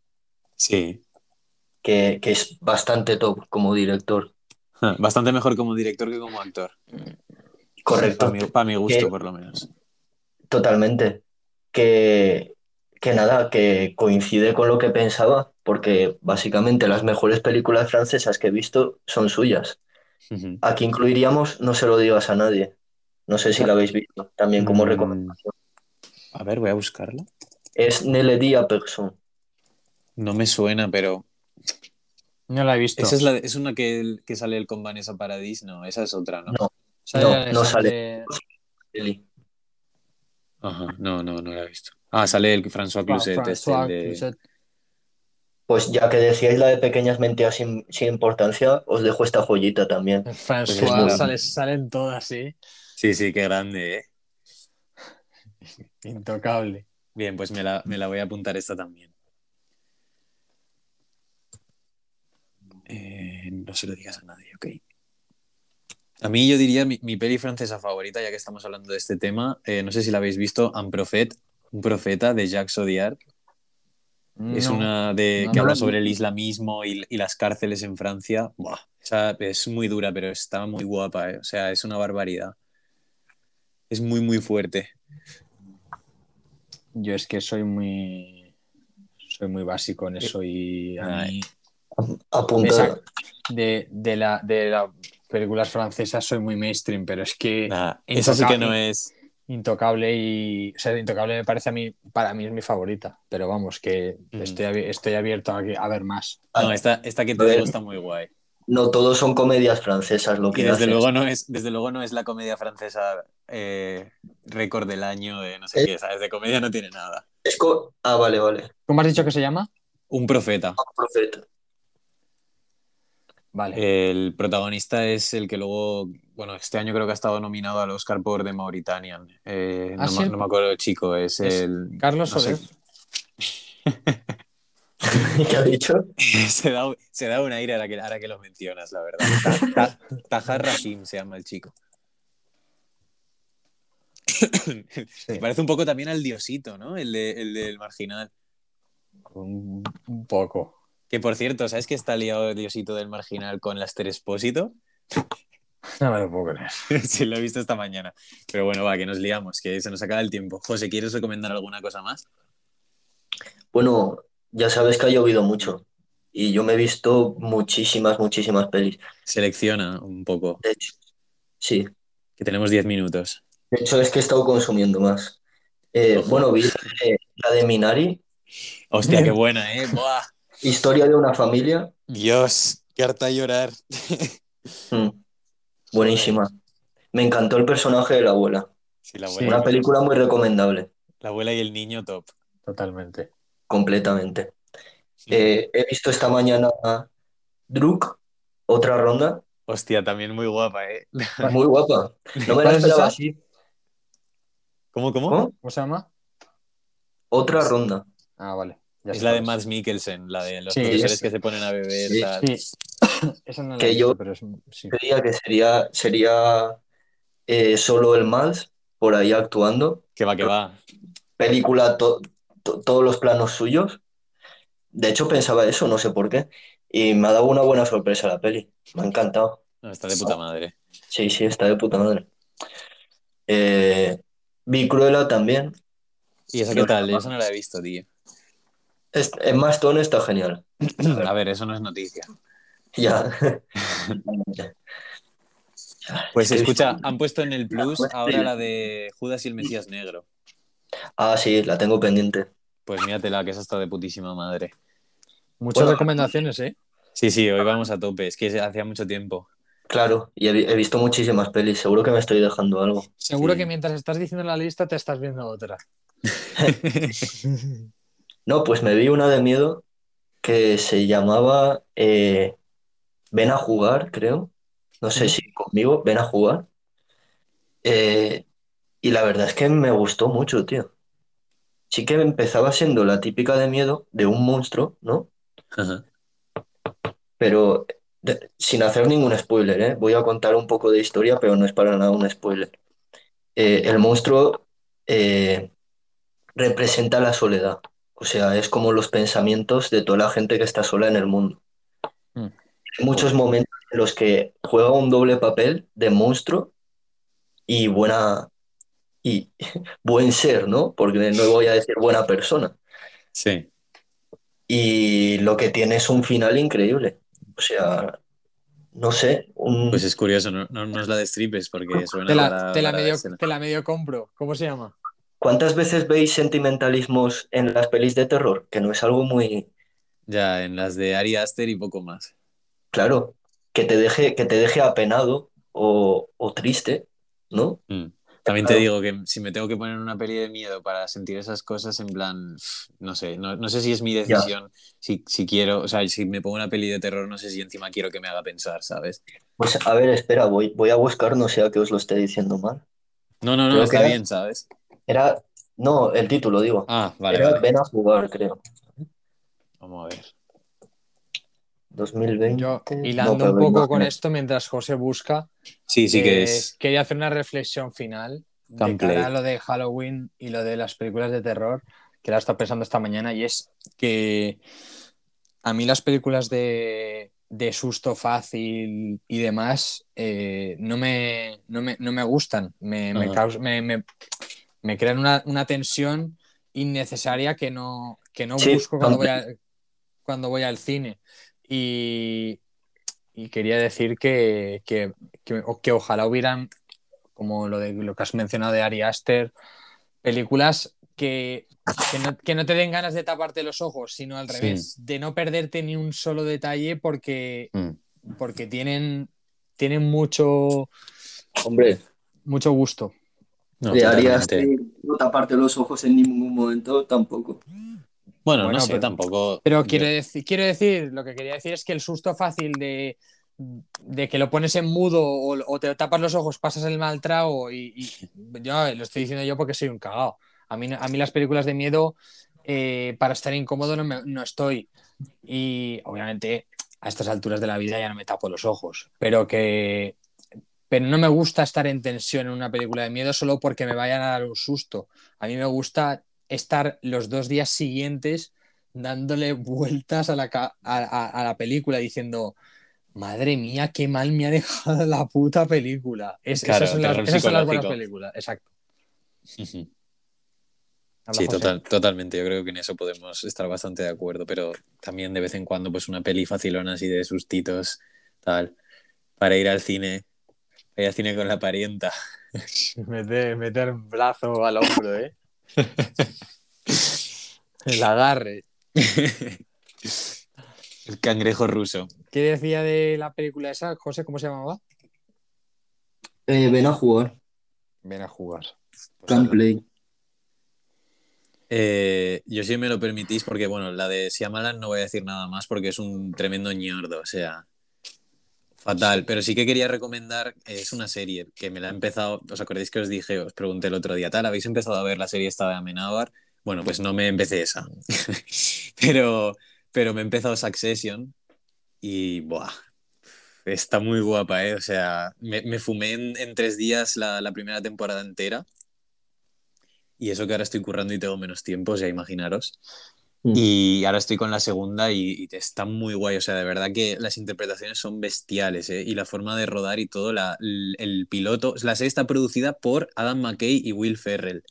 Sí. que, que es bastante top como director. Bastante mejor como director que como actor. Correcto, Para mi, gusto, Que- por lo menos. totalmente. Que, que nada, que coincide con lo que pensaba, porque básicamente las mejores películas francesas que he visto son suyas. Ujú. Aquí incluiríamos No se lo digas a nadie. No sé si la habéis visto, también como Mm. recomendación. A ver, voy a buscarla. Es Ne le dis à personne. No me suena, pero. No la he visto. Esa es, la, es una que, que sale el con Vanessa Paradis. No, esa es otra, ¿no? No. Sale no, no sale. de-. Ajá, no, no, no la he visto. Ah, sale el François Cluzet. Fra- este, de-. Pues ya que decíais la de pequeñas mentiras sin, sin importancia, os dejo esta joyita también. François Pues sale- salen todas, sí. Sí, sí, qué grande, ¿eh? Intocable. Bien, pues me la, me la voy a apuntar esta también. Eh, no se lo digas a nadie, ok. A mí yo diría mi, mi peli francesa favorita, ya que estamos hablando de este tema, eh, no sé si la habéis visto, Un Prophet, un profeta de Jacques Audiard. Es No. una de, no, que no habla sobre el islamismo y, y las cárceles en Francia. Buah, esa es muy dura, pero está muy guapa, eh. O sea, es una barbaridad. Es muy, muy fuerte. Yo es que soy muy. Soy muy básico en eso y a Ay. mí. Apunta. De, de, la, de las películas francesas soy muy mainstream, pero es que Nah, esa sí que no es. Intocable y. O sea, Intocable me parece a mí. Para mí es mi favorita. Pero vamos, que Mm. estoy, estoy abierto a, ver más. No, esta, esta que te digo está muy guay. No todos son comedias francesas lo Y que desde haces. luego no es, desde luego no es la comedia francesa eh, récord del año de no sé Eh. qué, ¿sabes? De comedia no tiene nada. Es co- ah, vale, vale. ¿Cómo has dicho que se llama? Un profeta. Profeta. Vale. El protagonista es el que luego, bueno, este año creo que ha estado nominado al Oscar por The Mauritanian. Eh, ¿Ah, no, sí? me, no me acuerdo el chico, es, Es el... Carlos no. Soler. ¿Qué ha dicho? se, da, se da un aire ahora que, ahora que lo mencionas, la verdad. Ta- ta- Tahar Rahim se llama el chico. Me parece un poco también al diosito, ¿no? El, de- el del marginal. Un, un poco. Que por cierto, ¿sabes que está liado el diosito del marginal con la Esther Expósito? No me lo puedo creer. sí, lo he visto esta mañana. Pero bueno, va, que nos liamos, que se nos acaba el tiempo. José, ¿quieres recomendar alguna cosa más? Bueno, ya sabes que ha llovido mucho. Y yo me he visto muchísimas, muchísimas pelis. Selecciona un poco, De hecho, sí. que tenemos 10 minutos. De hecho, es que he estado consumiendo más. Eh, bueno, vi la de, Minari, Hostia, qué buena, ¿eh? Buah. Historia de una familia. Dios, qué harta llorar. Mm, buenísima. Me encantó el personaje de la abuela. Sí, la abuela, Una película muy recomendable, la abuela y el niño top. Totalmente. completamente. Eh, he visto esta mañana Druk, otra ronda. Hostia, también muy guapa, ¿eh? Muy guapa. No me ¿Cuál la es esperaba así. ¿Cómo, cómo? ¿Cómo? ¿Cómo se llama? Otra ronda. Ah, vale. Ya Es la de Mads Mikkelsen, la de los Sí, profesores es- que se ponen a beber. Sí, tal. Sí. Esa no la Que he visto, yo- pero es. Sí. Creía que sería, sería eh, solo el Mads por ahí actuando. Que va, que va. Película, to- to- todos los planos suyos. De hecho, pensaba eso, no sé por qué. Y me ha dado una buena sorpresa la peli. Me ha encantado. No, está de puta madre. Sí, sí, está de puta madre. Eh, vi Cruella también. ¿Y esa qué tal? Esa no la he visto, tío. Es, Emma Stone está genial. A ver, eso no es noticia. Ya. Pues Es que- escucha, han puesto en el Plus ahora la de Judas y el Mesías Negro. Ah, sí, la tengo pendiente. Pues míratela, que esa está de putísima madre. Muchas Bueno. recomendaciones, ¿eh? Sí, sí, hoy vamos a tope. Es que hacía mucho tiempo. Claro, y he, vi- he visto muchísimas pelis. Seguro que me estoy dejando algo. Seguro Sí. que mientras estás diciendo la lista te estás viendo otra. No, pues me vi una de miedo que se llamaba eh, Ven a jugar, creo. No sé si conmigo, Ven a jugar. Eh, y la verdad es que me gustó mucho, tío. sí que empezaba siendo la típica de miedo de un monstruo, ¿no? Ajá. Pero de- sin hacer ningún spoiler, ¿eh? Voy a contar un poco de historia, pero no es para nada un spoiler. Eh, el monstruo eh, representa la soledad, o sea, es como los pensamientos de toda la gente que está sola en el mundo. Mm. Hay muchos momentos en los que juega un doble papel de monstruo y buena y buen ser, ¿no? Porque no voy a decir buena persona. Sí. Y lo que tiene es un final increíble. O sea, no sé, un... Pues es curioso, no, no nos la destripes porque suena Te la, para- te la medio, te la medio compro. ¿Cómo se llama? ¿Cuántas veces veis sentimentalismos en las pelis de terror? Que no es algo muy Ya, en las de Ari Aster y poco más. claro, que te deje, que te deje apenado o, o triste, ¿no? Mm. También te digo que si me tengo que poner una peli de miedo para sentir esas cosas, en plan, no sé, no, no sé si es mi decisión, si, si quiero, o sea, si me pongo una peli de terror, no sé si encima quiero que me haga pensar, ¿sabes? Pues a ver, espera, voy, voy a buscar, no sea que os lo esté diciendo mal. No, no, no, Creo que está era- bien, ¿sabes? Era, no, el título, digo. Ah, vale, Era vale. Ven a jugar, creo. Vamos a ver. 2020. Yo, hilando un poco con esto mientras José busca, Sí, sí que eh, es. quería hacer una reflexión final de Gameplay. cara a lo de Halloween y lo de las películas de terror, que la he estado pensando esta mañana, y es que a mí las películas de, de susto fácil y demás eh, no, me, no, me, no me gustan, me, me, me, me- me crean una, una tensión innecesaria que no, que no Sí, busco cuando voy, a- cuando voy al cine. Y, y quería decir que, que, que, o- que ojalá hubieran, como lo, de, lo que has mencionado de Ari Aster, películas que, que, no, que no te den ganas de taparte los ojos, sino al Sí. revés, de no perderte ni un solo detalle porque, Mm. porque tienen, tienen mucho, Hombre, mucho gusto. No, de Arias no taparte los ojos en ningún momento tampoco. Bueno, Bueno, no sé, pero- tampoco. Pero quiero decir, quiero decir, lo que quería decir es que el susto fácil de, de que lo pones en mudo o, o te tapas los ojos, pasas el mal trago y, y- yo lo estoy diciendo yo porque soy un cagao. A mí, a mí las películas de miedo, eh, para estar incómodo no, me- no estoy. Y obviamente a estas alturas de la vida ya no me tapo los ojos, pero que... Pero no me gusta estar en tensión en una película de miedo solo porque me vayan a dar un susto. A mí me gusta estar los dos días siguientes dándole vueltas a la, a, a- a la película diciendo, madre mía, qué mal me ha dejado la puta película. Es- Claro, esas, son las, esas son las buenas películas, exacto. Sí, total, totalmente. Yo creo que en eso podemos estar bastante de acuerdo, pero también de vez en cuando, pues una peli facilona así de sustitos, tal, para ir al cine, para ir al cine con la parienta. Meter, meter brazo al hombro, ¿eh? El agarre. El cangrejo ruso. ¿Qué decía de la película esa, José? ¿Cómo se llamaba? Eh, ven a jugar, Ven a jugar. Pues gameplay. Eh, yo sí me lo permitís porque, bueno, la de Shyamalan no voy a decir nada más porque es un tremendo ñordo, o sea, fatal. Pero sí que quería recomendar, es una serie que me la he empezado, ¿os acordáis que os dije, os pregunté el otro día, tal, ¿habéis empezado a ver la serie esta de Amenábar? Bueno, pues no me empecé esa, pero, pero me he empezado Succession y, buah, está muy guapa, ¿eh? O sea, me, me fumé en, en tres días la, la primera temporada entera. Y eso que ahora estoy currando y tengo menos tiempo, o sea, imaginaros. Mm. Y ahora estoy con la segunda y, y está muy guay. O sea, de verdad que las interpretaciones son bestiales, ¿eh? Y la forma de rodar y todo, la, el, el piloto. La serie está producida por Adam McKay y Will Ferrell.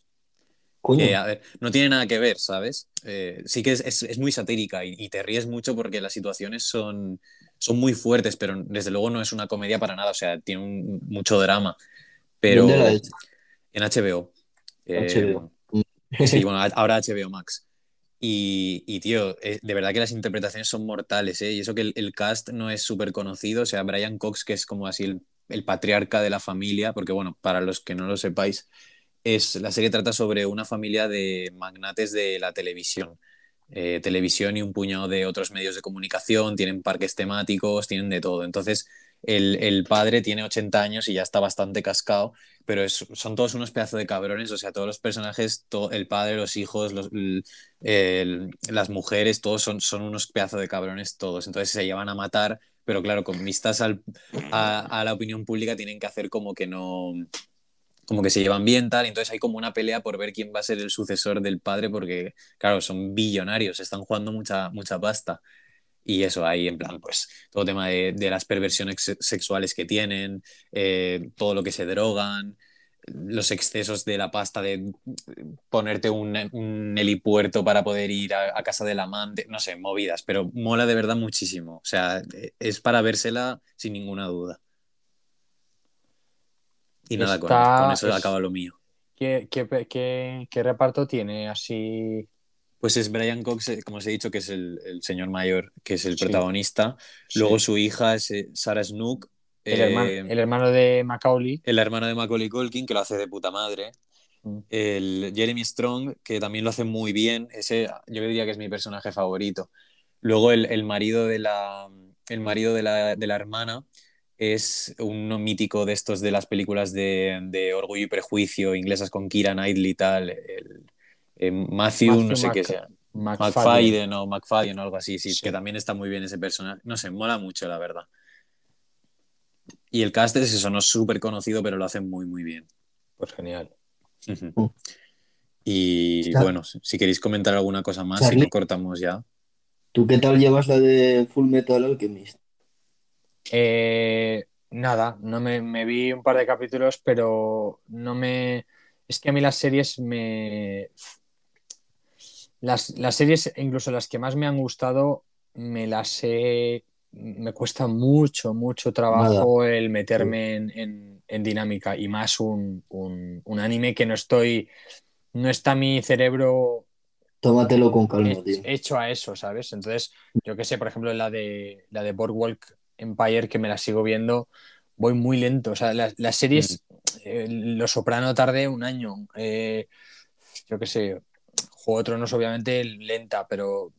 Coño, Que, a ver, no tiene nada que ver, ¿sabes? Eh, sí que es, es- es muy satírica y, y te ríes mucho porque las situaciones son, son muy fuertes, pero desde luego no es una comedia para nada. O sea, tiene un- mucho drama. Pero en HBO. Eh, HBO. Sí, bueno, ahora HBO Max. Y, tío, eh, de verdad que las interpretaciones son mortales, ¿eh? Y eso que el, cast no es súper conocido, o sea, Brian Cox, que es como así el, el patriarca de la familia, porque bueno, para los que no lo sepáis, es, la serie trata sobre una familia de magnates de la televisión. Eh, televisión y un puñado de otros medios de comunicación, tienen parques temáticos, tienen de todo. Entonces, el, el padre tiene 80 años y ya está bastante cascado, pero son todos unos pedazos de cabrones, o sea, todos los personajes, to- el padre, los hijos, los- las mujeres, todos son, son unos pedazos de cabrones todos, entonces se llevan a matar, pero claro, con vistas al- a, a la opinión pública tienen que hacer como que no, como que se llevan bien, tal, entonces hay como una pelea por ver quién va a ser el sucesor del padre, porque, claro, son billonarios, están jugando mucha, mucha pasta. Y eso, ahí en plan, pues todo tema de, de las perversiones se- sexuales que tienen, eh, todo lo que se drogan, los excesos de la pasta de ponerte un, un helipuerto para poder ir a, a casa del amante, no sé, movidas, pero mola de verdad muchísimo. O sea, eh, es para vérsela sin ninguna duda. Y nada, con, eso es- acaba lo mío. ¿Qué, qué, qué- qué reparto tiene así? Pues es Brian Cox, eh, como os he dicho, que es el, el señor mayor, que es el Sí. protagonista. Sí. Luego su hija es eh, Sarah Snook, el, eh, hermano, el hermano de Macaulay. el hermano de Macaulay Culkin, que lo hace de puta madre. Mm. El Jeremy Strong, que también lo hace muy bien. Ese yo diría que es mi personaje favorito. Luego el, el marido de la, el marido de la, de la hermana es un mítico de estos de las películas de, de Orgullo y Prejuicio, inglesas con Keira Knightley y tal. El, eh, Matthew, no sé qué sea. McFadden. O McFadden o algo así, sí, Sí. que también está muy bien ese personaje. No sé, mola mucho, la verdad. Y el cast es eso, no es súper conocido, pero lo hacen muy, muy bien. Pues genial. Mm. Y Está- bueno, si queréis comentar alguna cosa más, si no cortamos ya. ¿Tú qué tal llevas la de Full Metal Alchemist? Eh, nada, no me, me vi un par de capítulos, pero no me. Es que a mí las series me. Las, las series, incluso las que más me han gustado, me las he. Me cuesta mucho, mucho trabajo el meterme en, en- en dinámica y más un, un- un anime que no estoy. No está mi cerebro Tómatelo con calma, he- tío. hecho a eso, ¿sabes? Entonces, yo que sé, por ejemplo, la de la de Boardwalk Empire, que me la sigo viendo, voy muy lento. O sea, las, las series, eh, Los Soprano tardé un año. Eh, yo que sé, Juego de Tronos, obviamente, lenta, pero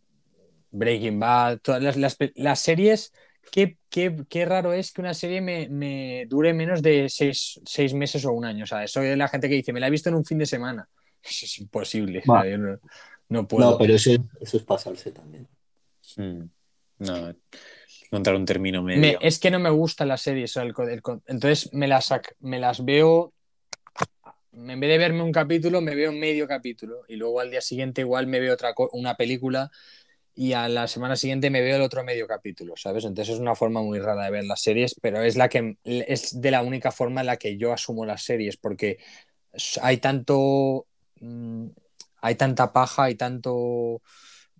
Breaking Bad, todas las, las, las series. Qué, qué, qué raro es que una serie me, me dure menos de seis, seis meses o un año. O sea, soy de la gente que dice, me la he visto en un fin de semana. Eso es imposible. Va. O sea, yo no, no puedo. No, pero eso, eso es pasarse también. Mm. No, encontrar un término Me- medio. es que no me gustan las series. o sea, el co- el co- entonces me las, me las veo. En vez de verme un capítulo, me veo medio capítulo. Y luego al día siguiente, igual me veo otra una película. Y a la semana siguiente me veo el otro medio capítulo, ¿sabes? Entonces es una forma muy rara de ver las series, pero es la que es de la única forma en la que yo asumo las series, porque hay tanto. mm, hay tanta paja, hay tanto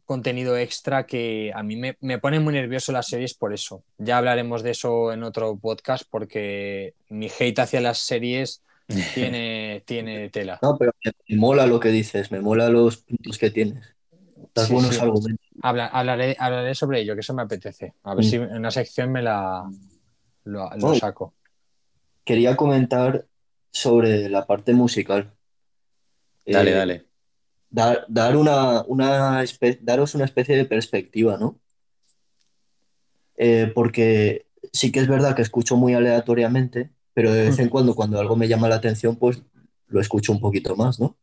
contenido extra que a mí me, me pone muy nervioso las series por eso. Ya hablaremos de eso en otro podcast porque mi hate hacia las series tiene, tiene tela. No, pero me, me mola lo que dices, me mola los puntos que tienes. Das Sí, buenos sí. argumentos. Habla- hablaré, hablaré sobre ello, que eso me apetece. A ver Mm. si en una sección me la lo, lo Oh. saco. Quería comentar sobre la parte musical. Dale, Eh, dale. dar, dar una, una daros una especie de perspectiva, ¿no? Eh, porque sí que es verdad que escucho muy aleatoriamente, pero de vez en cuando, cuando algo me llama la atención, pues lo escucho un poquito más, ¿no?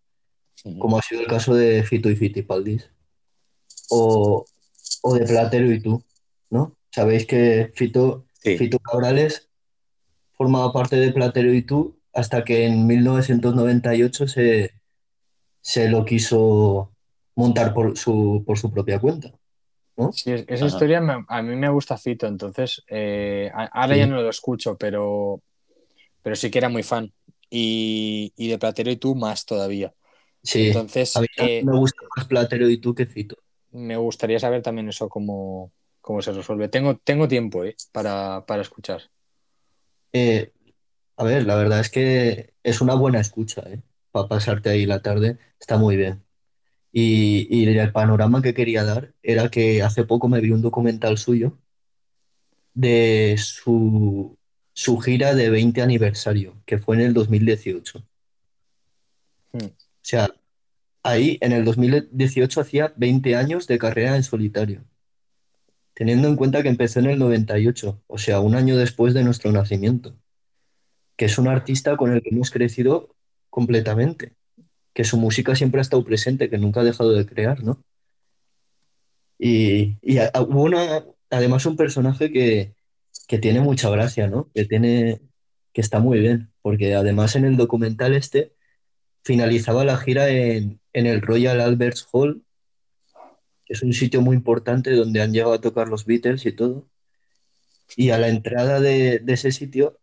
Como ha sido el caso de Fito y Fitipaldis. O, o de Platero y tú, ¿no? Sabéis que Fito, Sí. Fito Cabrales formaba parte de Platero y tú hasta que en 1998 se, se lo quiso montar por su, por su propia cuenta. Sí, es- esa Ajá. historia me- a mí me gusta Fito, entonces eh, ahora Sí. ya no lo escucho, pero, pero sí que era muy fan. Y, y de Platero y tú más todavía. Sí, Entonces, a mí eh, me gusta más Platero y tú que Fito. me gustaría saber también eso cómo, cómo se resuelve. Tengo, tengo tiempo eh, para, para escuchar. Eh, a ver, la verdad es que es una buena escucha, ¿eh? Para pasarte ahí la tarde, está muy bien. Y, y el panorama que quería dar era que hace poco me vi un documental suyo de su, su gira de 20 aniversario, que fue en el 2018. Hmm. O sea, ahí en el 2018 hacía 20 años de carrera en solitario. teniendo en cuenta que empezó en el 98, o sea, un año después de nuestro nacimiento, que es un artista con el que hemos crecido completamente, que su música siempre ha estado presente, que nunca ha dejado de crear, ¿no? Y, y a- hubo una, además un personaje que, que tiene mucha gracia, ¿no? Que tiene, que está muy bien, porque además en el documental este finalizaba la gira en, en el Royal Albert Hall, que es un sitio muy importante donde han llegado a tocar los Beatles y todo. Y a la entrada de, de ese sitio,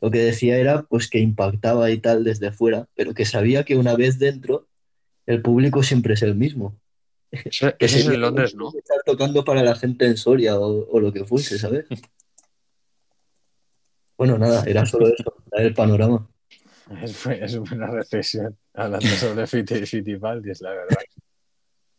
lo que decía era pues que impactaba y tal desde fuera, pero que sabía que una vez dentro, el público siempre es el mismo. Eso es en Londres, ¿no? estar tocando para la gente en Soria o, o lo que fuese, ¿sabes? Bueno, nada, era solo eso, era el panorama. Es, es buena reflexión. Hablando sobre Fittipaldi, es la verdad.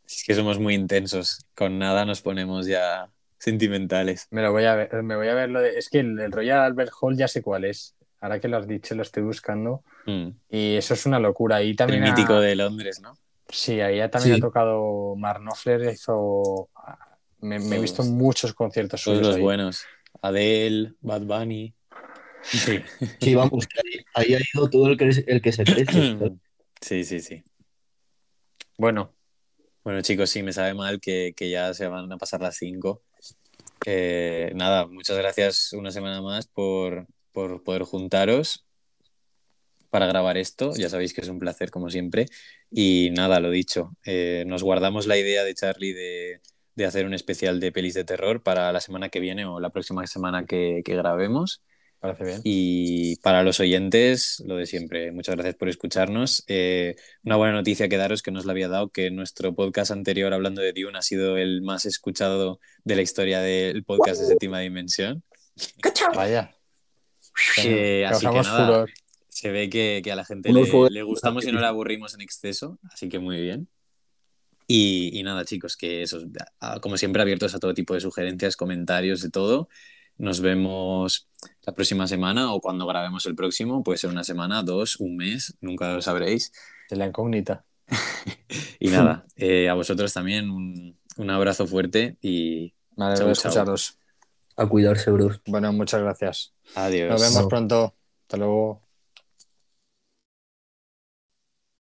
Es que somos muy intensos. Con nada nos ponemos ya sentimentales. Me lo voy a ver, me voy a ver lo de. Es que el, el Royal Albert Hall ya sé cuál es. Ahora que lo has dicho, lo estoy buscando. Mm. Y eso es una locura. Y El también ha- mítico de Londres, ¿no? Sí, ahí ya también Sí. ha tocado Mark Knopfler, hizo... Me, me he visto Todos. muchos conciertos Todos suyos los ahí. buenos. Adele, Bad Bunny. Sí. Sí, vamos, ahí, ahí ha ido todo el que, el que se. ¿sabes? Sí, sí, sí. Bueno, Bueno, chicos, sí, me sabe mal que, que ya se van a pasar las 5. nada, muchas gracias una semana más por, por poder juntaros para grabar esto. Ya sabéis que es un placer, como siempre. Y nada, lo dicho, eh, nos guardamos la idea de Charlie de, de hacer un especial de pelis de terror para la semana que viene o la próxima semana que, que grabemos. Parece bien. Y para los oyentes, lo de siempre, muchas gracias por escucharnos. Eh, una buena noticia que daros que nos la había dado, que nuestro podcast anterior hablando de Dune ha sido el más escuchado de la historia del podcast de séptima dimensión. Vaya. Eh, así que nada, furor. se ve que, que a la gente le, le gustamos y no le aburrimos en exceso, así que muy bien. Y, y nada, chicos, que eso, como siempre, abiertos a todo tipo de sugerencias, comentarios, de todo. Nos vemos la próxima semana o cuando grabemos el próximo, puede ser una semana, dos, un mes, nunca lo sabréis. De la incógnita. Y nada, eh, a vosotros también un, un abrazo fuerte y Vale, Chau, escucharos. A cuidarse, bros. Bueno, muchas gracias. adiós. Nos vemos pronto. Hasta luego.